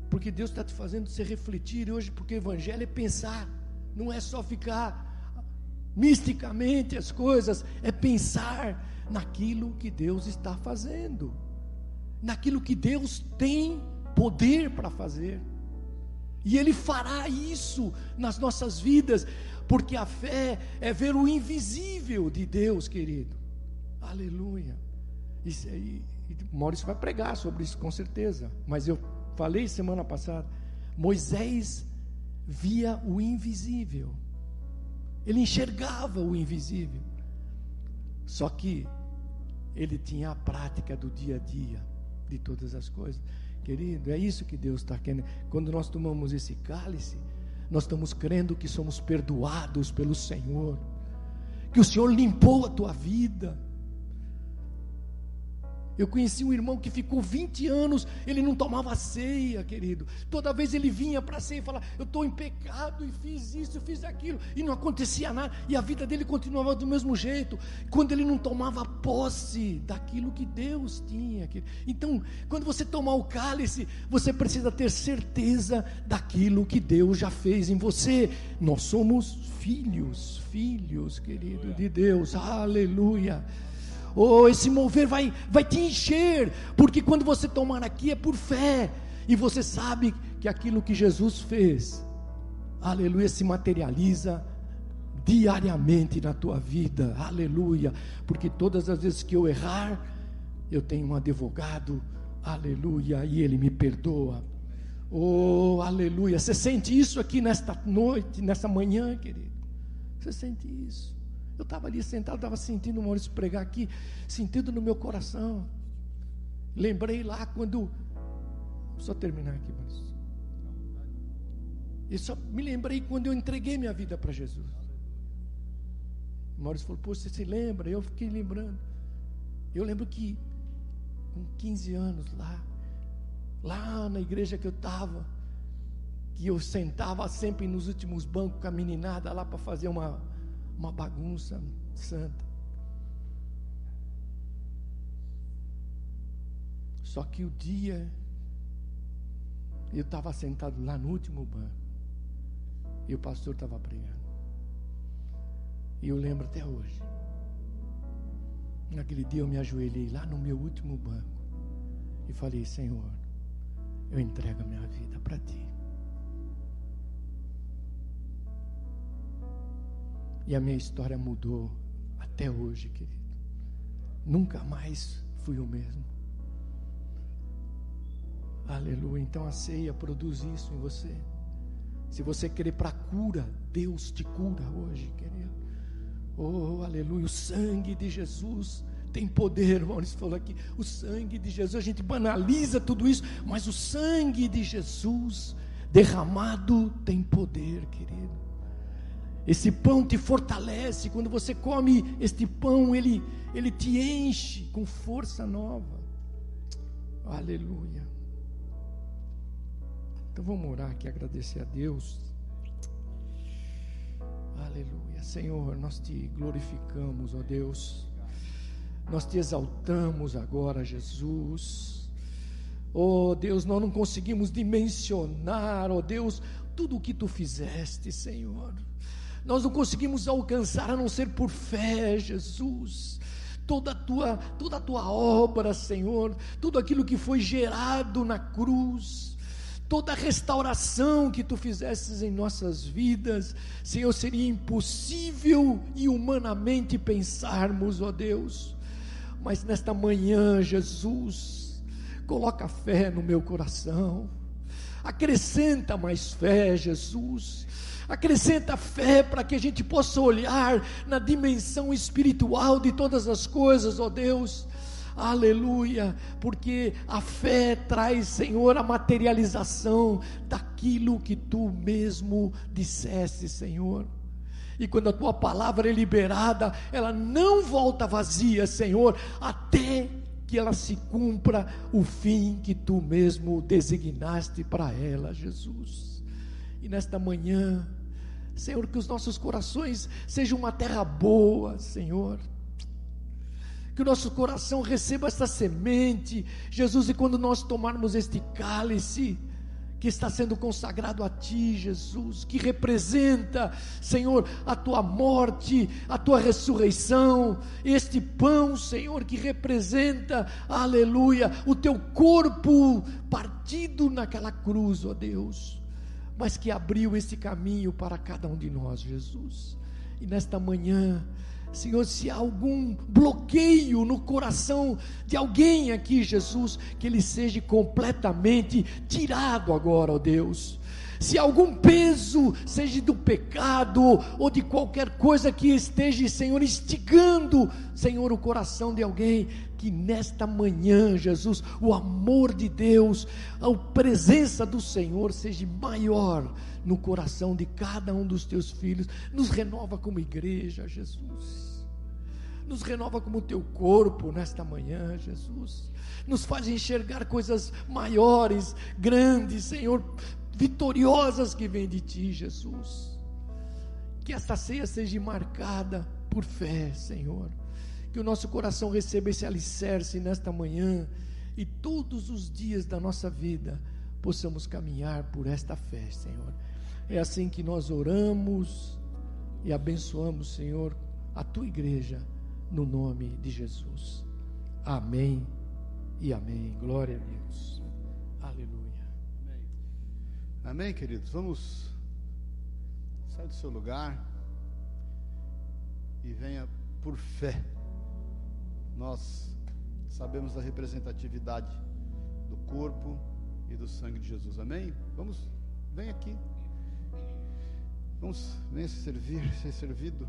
Porque Deus está te fazendo se refletir hoje, porque o Evangelho é pensar, não é só ficar misticamente as coisas, é pensar naquilo que Deus está fazendo, naquilo que Deus tem poder para fazer. E Ele fará isso nas nossas vidas, porque a fé é ver o invisível de Deus, querido. Aleluia. Isso aí, Maurício vai pregar sobre isso com certeza, mas eu falei semana passada, Moisés via o invisível. Ele enxergava o invisível. Só que ele tinha a prática do dia a dia de todas as coisas. Querido, é isso que Deus está querendo. Quando nós tomamos esse cálice, nós estamos crendo que somos perdoados pelo Senhor, que o Senhor limpou a tua vida, eu conheci um irmão que ficou 20 anos, ele não tomava ceia, querido. Toda vez ele vinha para a ceia e falava: Eu estou em pecado e fiz isso, fiz aquilo, e não acontecia nada, e a vida dele continuava do mesmo jeito, quando ele não tomava posse daquilo que Deus tinha. Querido. Então, quando você tomar o cálice, você precisa ter certeza daquilo que Deus já fez em você. Nós somos filhos, filhos, querido, de Deus, aleluia. Oh, esse mover vai, vai te encher, porque quando você tomar aqui é por fé, e você sabe que aquilo que Jesus fez, aleluia, se materializa diariamente na tua vida, aleluia, porque todas as vezes que eu errar, eu tenho um advogado, aleluia, e ele me perdoa. Oh, aleluia. Você sente isso aqui nesta noite, nessa manhã, querido? Você sente isso? Eu estava ali sentado, estava sentindo o Maurício pregar aqui, sentindo no meu coração. Lembrei lá quando. Só terminar aqui, Maurício. E só me lembrei quando eu entreguei minha vida para Jesus. O Maurício falou: Pô, você se lembra? Eu fiquei lembrando. Eu lembro que, com 15 anos lá, lá na igreja que eu estava, que eu sentava sempre nos últimos bancos com a meninada lá para fazer uma uma bagunça santa. Só que o dia eu estava sentado lá no último banco e o pastor estava pregando. E eu lembro até hoje. Naquele dia eu me ajoelhei lá no meu último banco e falei: Senhor, eu entrego a minha vida para ti. E a minha história mudou até hoje, querido. Nunca mais fui o mesmo. Aleluia. Então a ceia produz isso em você. Se você querer para cura, Deus te cura hoje, querido. Oh, aleluia. O sangue de Jesus tem poder. Maurício falou aqui: o sangue de Jesus. A gente banaliza tudo isso, mas o sangue de Jesus derramado tem poder, querido. Esse pão te fortalece. Quando você come este pão, ele, ele te enche com força nova. Aleluia. Então vamos orar aqui, agradecer a Deus. Aleluia. Senhor, nós te glorificamos, ó Deus. Nós te exaltamos agora, Jesus. Oh Deus, nós não conseguimos dimensionar, ó Deus, tudo o que tu fizeste, Senhor. Nós não conseguimos alcançar a não ser por fé, Jesus. Toda a tua, toda a tua obra, Senhor, tudo aquilo que foi gerado na cruz, toda a restauração que tu fizesses em nossas vidas, Senhor, seria impossível e humanamente pensarmos, ó Deus. Mas nesta manhã, Jesus, coloca fé no meu coração, acrescenta mais fé, Jesus. Acrescenta fé para que a gente possa olhar na dimensão espiritual de todas as coisas, ó Deus aleluia, porque a fé traz, Senhor, a materialização daquilo que tu mesmo disseste, Senhor. E quando a tua palavra é liberada, ela não volta vazia, Senhor, até que ela se cumpra o fim que tu mesmo designaste para ela, Jesus. E nesta manhã, Senhor, que os nossos corações sejam uma terra boa, Senhor. Que o nosso coração receba esta semente, Jesus, e quando nós tomarmos este cálice, que está sendo consagrado a Ti, Jesus, que representa, Senhor, a Tua morte, a Tua ressurreição, este pão, Senhor, que representa, aleluia, o Teu corpo partido naquela cruz, ó Deus, mas que abriu esse caminho para cada um de nós, Jesus. E nesta manhã, Senhor, se há algum bloqueio no coração de alguém aqui, Jesus, que ele seja completamente tirado agora, ó Deus. Se algum peso, seja do pecado ou de qualquer coisa que esteja, Senhor, instigando, Senhor, o coração de alguém, que nesta manhã, Jesus, o amor de Deus, a presença do Senhor seja maior no coração de cada um dos teus filhos. Nos renova como igreja, Jesus. Nos renova como teu corpo nesta manhã, Jesus. Nos faz enxergar coisas maiores, grandes, Senhor, vitoriosas que vêm de ti, Jesus. Que esta ceia seja marcada por fé, Senhor. Que o nosso coração receba esse alicerce nesta manhã e todos os dias da nossa vida possamos caminhar por esta fé, Senhor. É assim que nós oramos e abençoamos, Senhor, a tua igreja, no nome de Jesus. Amém e amém. Glória a Deus. Aleluia. Amém. Queridos. Vamos sair do seu lugar e venha por fé. Nós sabemos da representatividade do corpo e do sangue de Jesus. Amém? Vamos, vem aqui. Vamos, venha se servir, ser servido.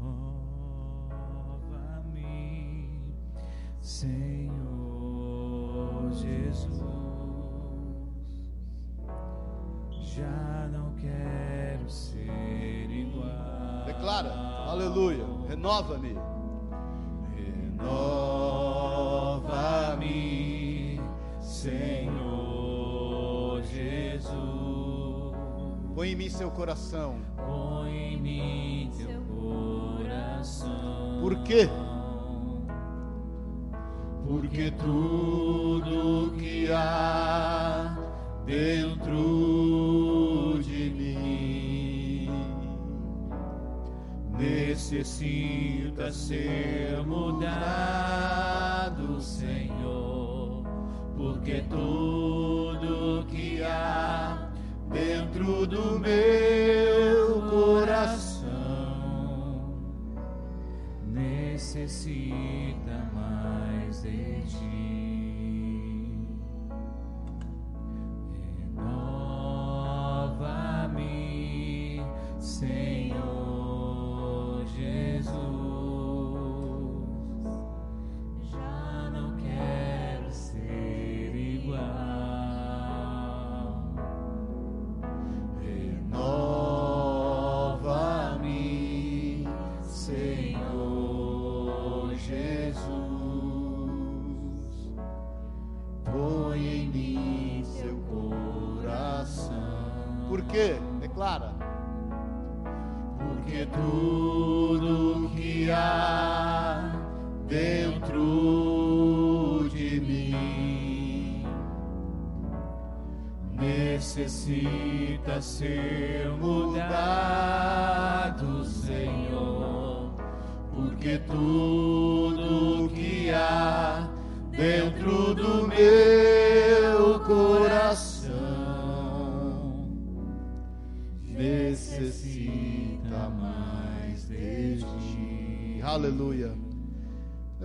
Nova-me, Senhor Jesus. Já não quero ser igual. Declara, aleluia. Renova-me. Renova-me, Senhor Jesus. Põe em mim seu coração. Põe em mim teu coração. Por quê? Porque tudo que há dentro necessita ser mudado, Senhor. Porque tudo que há dentro do meu coração necessita mais de ti. Renova-me, tudo que há dentro de mim. Necessita ser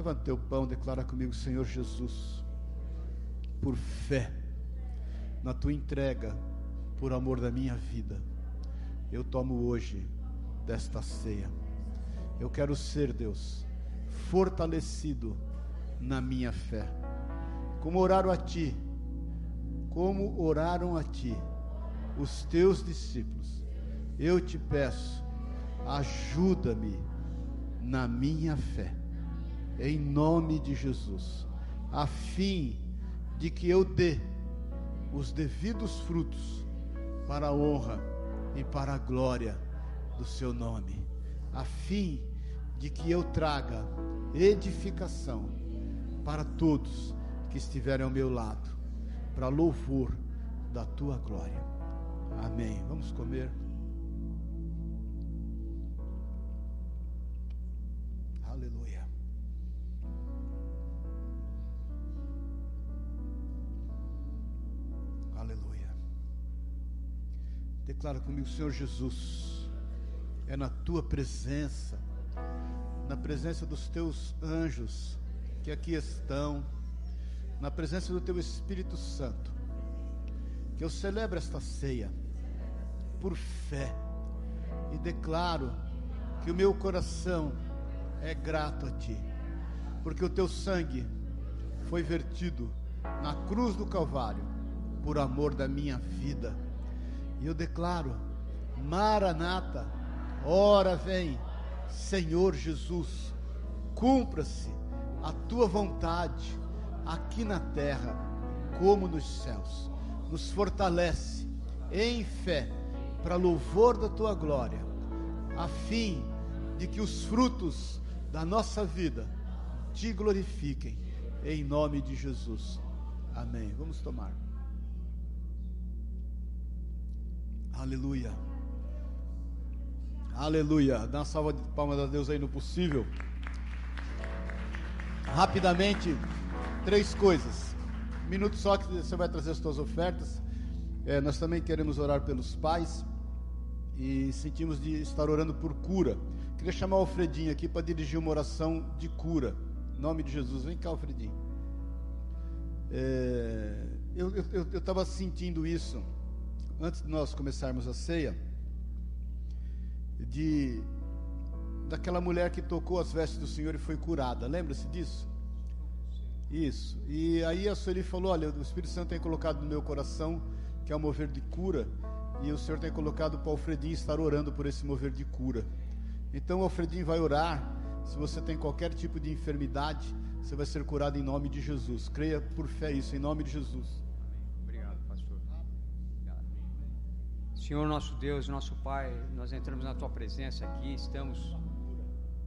Levanta teu pão, declara comigo, Senhor Jesus, por fé, na tua entrega, por amor da minha vida, eu tomo hoje desta ceia. Eu quero ser, Deus, fortalecido na minha fé. Como oraram a ti, como oraram a ti os teus discípulos, eu te peço, ajuda-me na minha fé, em nome de Jesus, a fim de que eu dê os devidos frutos para a honra e para a glória do seu nome, a fim de que eu traga edificação para todos que estiverem ao meu lado, para louvor da tua glória. Amém. Vamos comer. Declara comigo, Senhor Jesus, é na tua presença, na presença dos teus anjos que aqui estão, na presença do teu Espírito Santo, que eu celebro esta ceia por fé e declaro que o meu coração é grato a Ti, porque o Teu sangue foi vertido na cruz do Calvário por amor da minha vida. E eu declaro: Maranata, ora vem, Senhor Jesus, cumpra-se a Tua vontade aqui na terra como nos céus. Nos fortalece em fé para louvor da tua glória, a fim de que os frutos da nossa vida te glorifiquem, em nome de Jesus. Amém. Vamos tomar. Aleluia. Aleluia. Dá uma salva de palmas a Deus aí no possível. Rapidamente, três coisas. Um minuto só que você vai trazer as suas ofertas. É, nós também queremos orar pelos pais e sentimos de estar orando por cura. Queria chamar o Alfredinho aqui para dirigir uma oração de cura. Em nome de Jesus. Vem cá, Alfredinho. É, eu estava sentindo isso antes de nós começarmos a ceia, de daquela mulher que tocou as vestes do Senhor e foi curada. Lembra-se disso? Isso. E aí a Sueli falou: Olha, o Espírito Santo tem colocado no meu coração que é um mover de cura. E o Senhor tem colocado para o Alfredinho estar orando por esse mover de cura. Então o Alfredinho vai orar. Se você tem qualquer tipo de enfermidade, você vai ser curado em nome de Jesus. Creia por fé isso, em nome de Jesus. Senhor nosso Deus, nosso Pai, nós entramos na tua presença aqui, estamos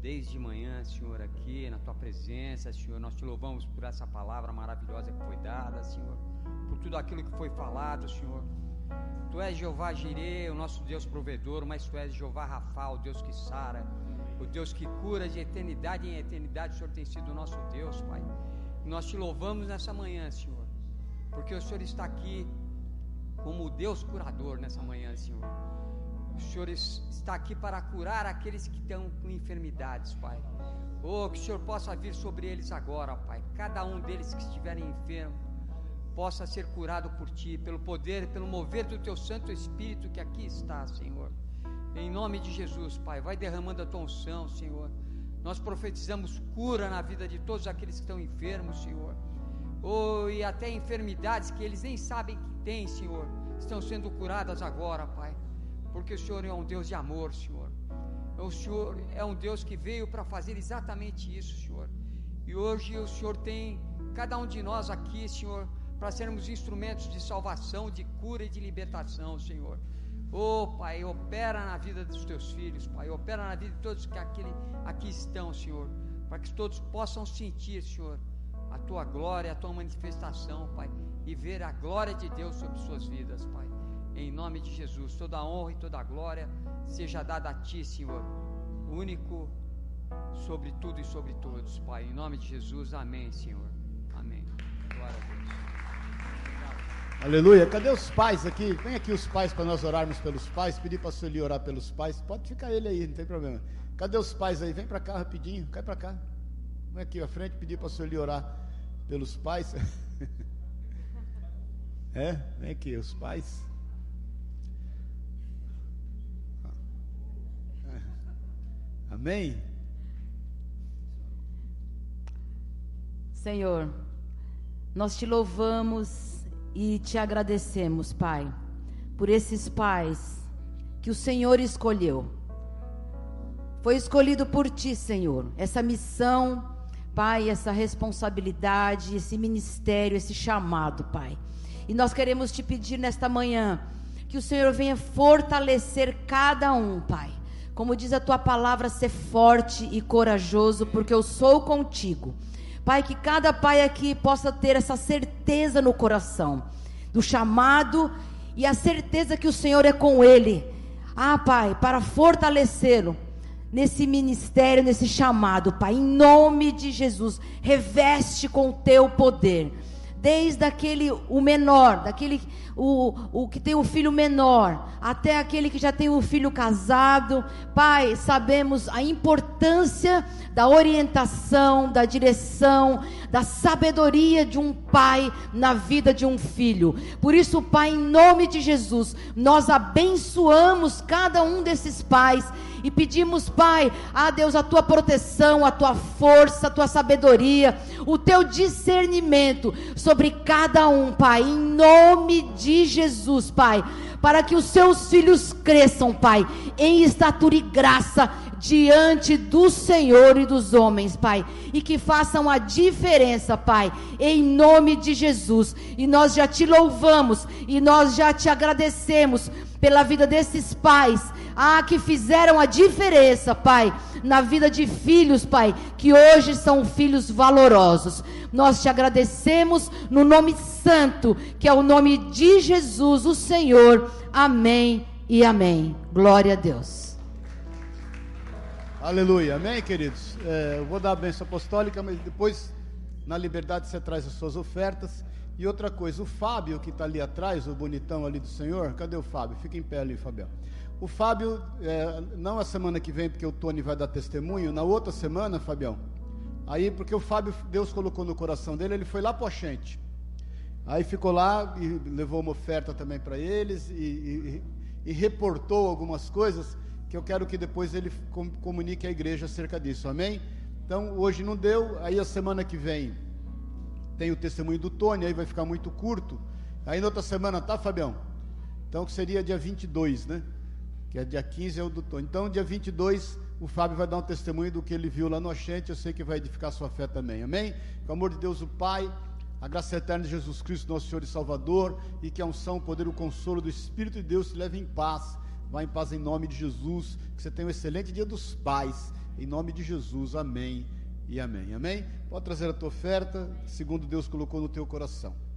desde manhã, Senhor, aqui na tua presença, Senhor. Nós te louvamos por essa palavra maravilhosa que foi dada, Senhor, por tudo aquilo que foi falado, Senhor. Tu és Jeová Jireh, o nosso Deus provedor, mas tu és Jeová Rafa, o Deus que sara, o Deus que cura de eternidade em eternidade. O Senhor tem sido o nosso Deus, Pai. Nós te louvamos nessa manhã, Senhor, porque o Senhor está aqui como Deus curador nessa manhã, Senhor. O Senhor está aqui para curar aqueles que estão com enfermidades, Pai. Oh, que o Senhor possa vir sobre eles agora, Pai. Cada um deles que estiverem enfermos possa ser curado por ti, pelo poder, pelo mover do teu Santo Espírito que aqui está, Senhor. Em nome de Jesus, Pai, vai derramando a tua unção, Senhor. Nós profetizamos cura na vida de todos aqueles que estão enfermos, Senhor. Oh, e até enfermidades que eles nem sabem que têm, Senhor, estão sendo curadas agora, Pai. Porque o Senhor é um Deus de amor, Senhor. O Senhor é um Deus que veio para fazer exatamente isso, Senhor. E hoje o Senhor tem cada um de nós aqui, Senhor, para sermos instrumentos de salvação, de cura e de libertação, Senhor. Oh, Pai, opera na vida dos teus filhos, Pai, opera na vida de todos que aqui, aqui estão, Senhor, para que todos possam sentir, Senhor, a tua glória, a tua manifestação, Pai, e ver a glória de Deus sobre suas vidas, Pai. Em nome de Jesus, toda a honra e toda a glória seja dada a Ti, Senhor, único sobre tudo e sobre todos, Pai. Em nome de Jesus, amém, Senhor. Amém. Glória a Deus. Aleluia. Cadê os pais aqui? Vem aqui os pais para nós orarmos pelos pais. Pedir para a Sueli orar pelos pais. Pode ficar ele aí, não tem problema. Cadê os pais aí? Vem para cá rapidinho. Cai para cá. Vem aqui à frente pedir para a Sueli orar pelos pais. é? Vem aqui, os pais. Amém? Senhor, nós te louvamos e te agradecemos, Pai, por esses pais que o Senhor escolheu. Foi escolhido por ti, Senhor, essa missão, Pai, essa responsabilidade, esse ministério, esse chamado, Pai. E nós queremos te pedir nesta manhã que o Senhor venha fortalecer cada um, Pai. Como diz a tua palavra, ser forte e corajoso, porque eu sou contigo. Pai, que cada pai aqui possa ter essa certeza no coração do chamado e a certeza que o Senhor é com ele. Ah, Pai, para fortalecê-lo nesse ministério, nesse chamado, Pai, em nome de Jesus, reveste com o teu poder desde aquele o menor, daquele o, o que tem o filho menor, até aquele que já tem o filho casado. Pai, sabemos a importância da orientação, da direção, da sabedoria de um pai na vida de um filho. Por isso, Pai, em nome de Jesus, nós abençoamos cada um desses pais e pedimos, Pai, a Deus, a tua proteção, a tua força, a tua sabedoria, o teu discernimento sobre cada um, Pai, em nome de Jesus, Pai, para que os seus filhos cresçam, Pai, em estatura e graça diante do Senhor e dos homens, Pai, e que façam a diferença, Pai, em nome de Jesus. E nós já te louvamos e nós já te agradecemos pela vida desses pais, ah, que fizeram a diferença, Pai, na vida de filhos, Pai, que hoje são filhos valorosos. Nós te agradecemos no nome santo, que é o nome de Jesus, o Senhor. Amém e amém. Glória a Deus. Aleluia, amém, queridos. É, eu vou dar a bênção apostólica, mas depois, na liberdade, você traz as suas ofertas. E outra coisa, o Fábio que está ali atrás, o bonitão ali do Senhor, cadê o Fábio? Fica em pé ali, Fabião. O Fábio, é, não a semana que vem, porque o Tony vai dar testemunho, na outra semana, Fabião. Aí, porque o Fábio, Deus colocou no coração dele, ele foi lá para Oxente. Aí ficou lá e levou uma oferta também para eles e, e, e, reportou algumas coisas que eu quero que depois ele comunique à igreja acerca disso, amém? Então, hoje não deu, aí a semana que vem tem o testemunho do Tony, aí vai ficar muito curto. Aí na outra semana, tá, Fabião? Então, que seria dia 22, né? que é dia 15 é o do Tony. Então, dia 22, o Fábio vai dar um testemunho do que ele viu lá no Oxente, eu sei que vai edificar sua fé também, amém? Com o amor de Deus, o Pai, a graça eterna de Jesus Cristo, nosso Senhor e Salvador, e que a unção, o poder, o consolo do Espírito de Deus te leve em paz, vá em paz em nome de Jesus, que você tenha um excelente dia dos pais, em nome de Jesus, amém e amém, amém? Pode trazer a tua oferta, segundo Deus colocou no teu coração.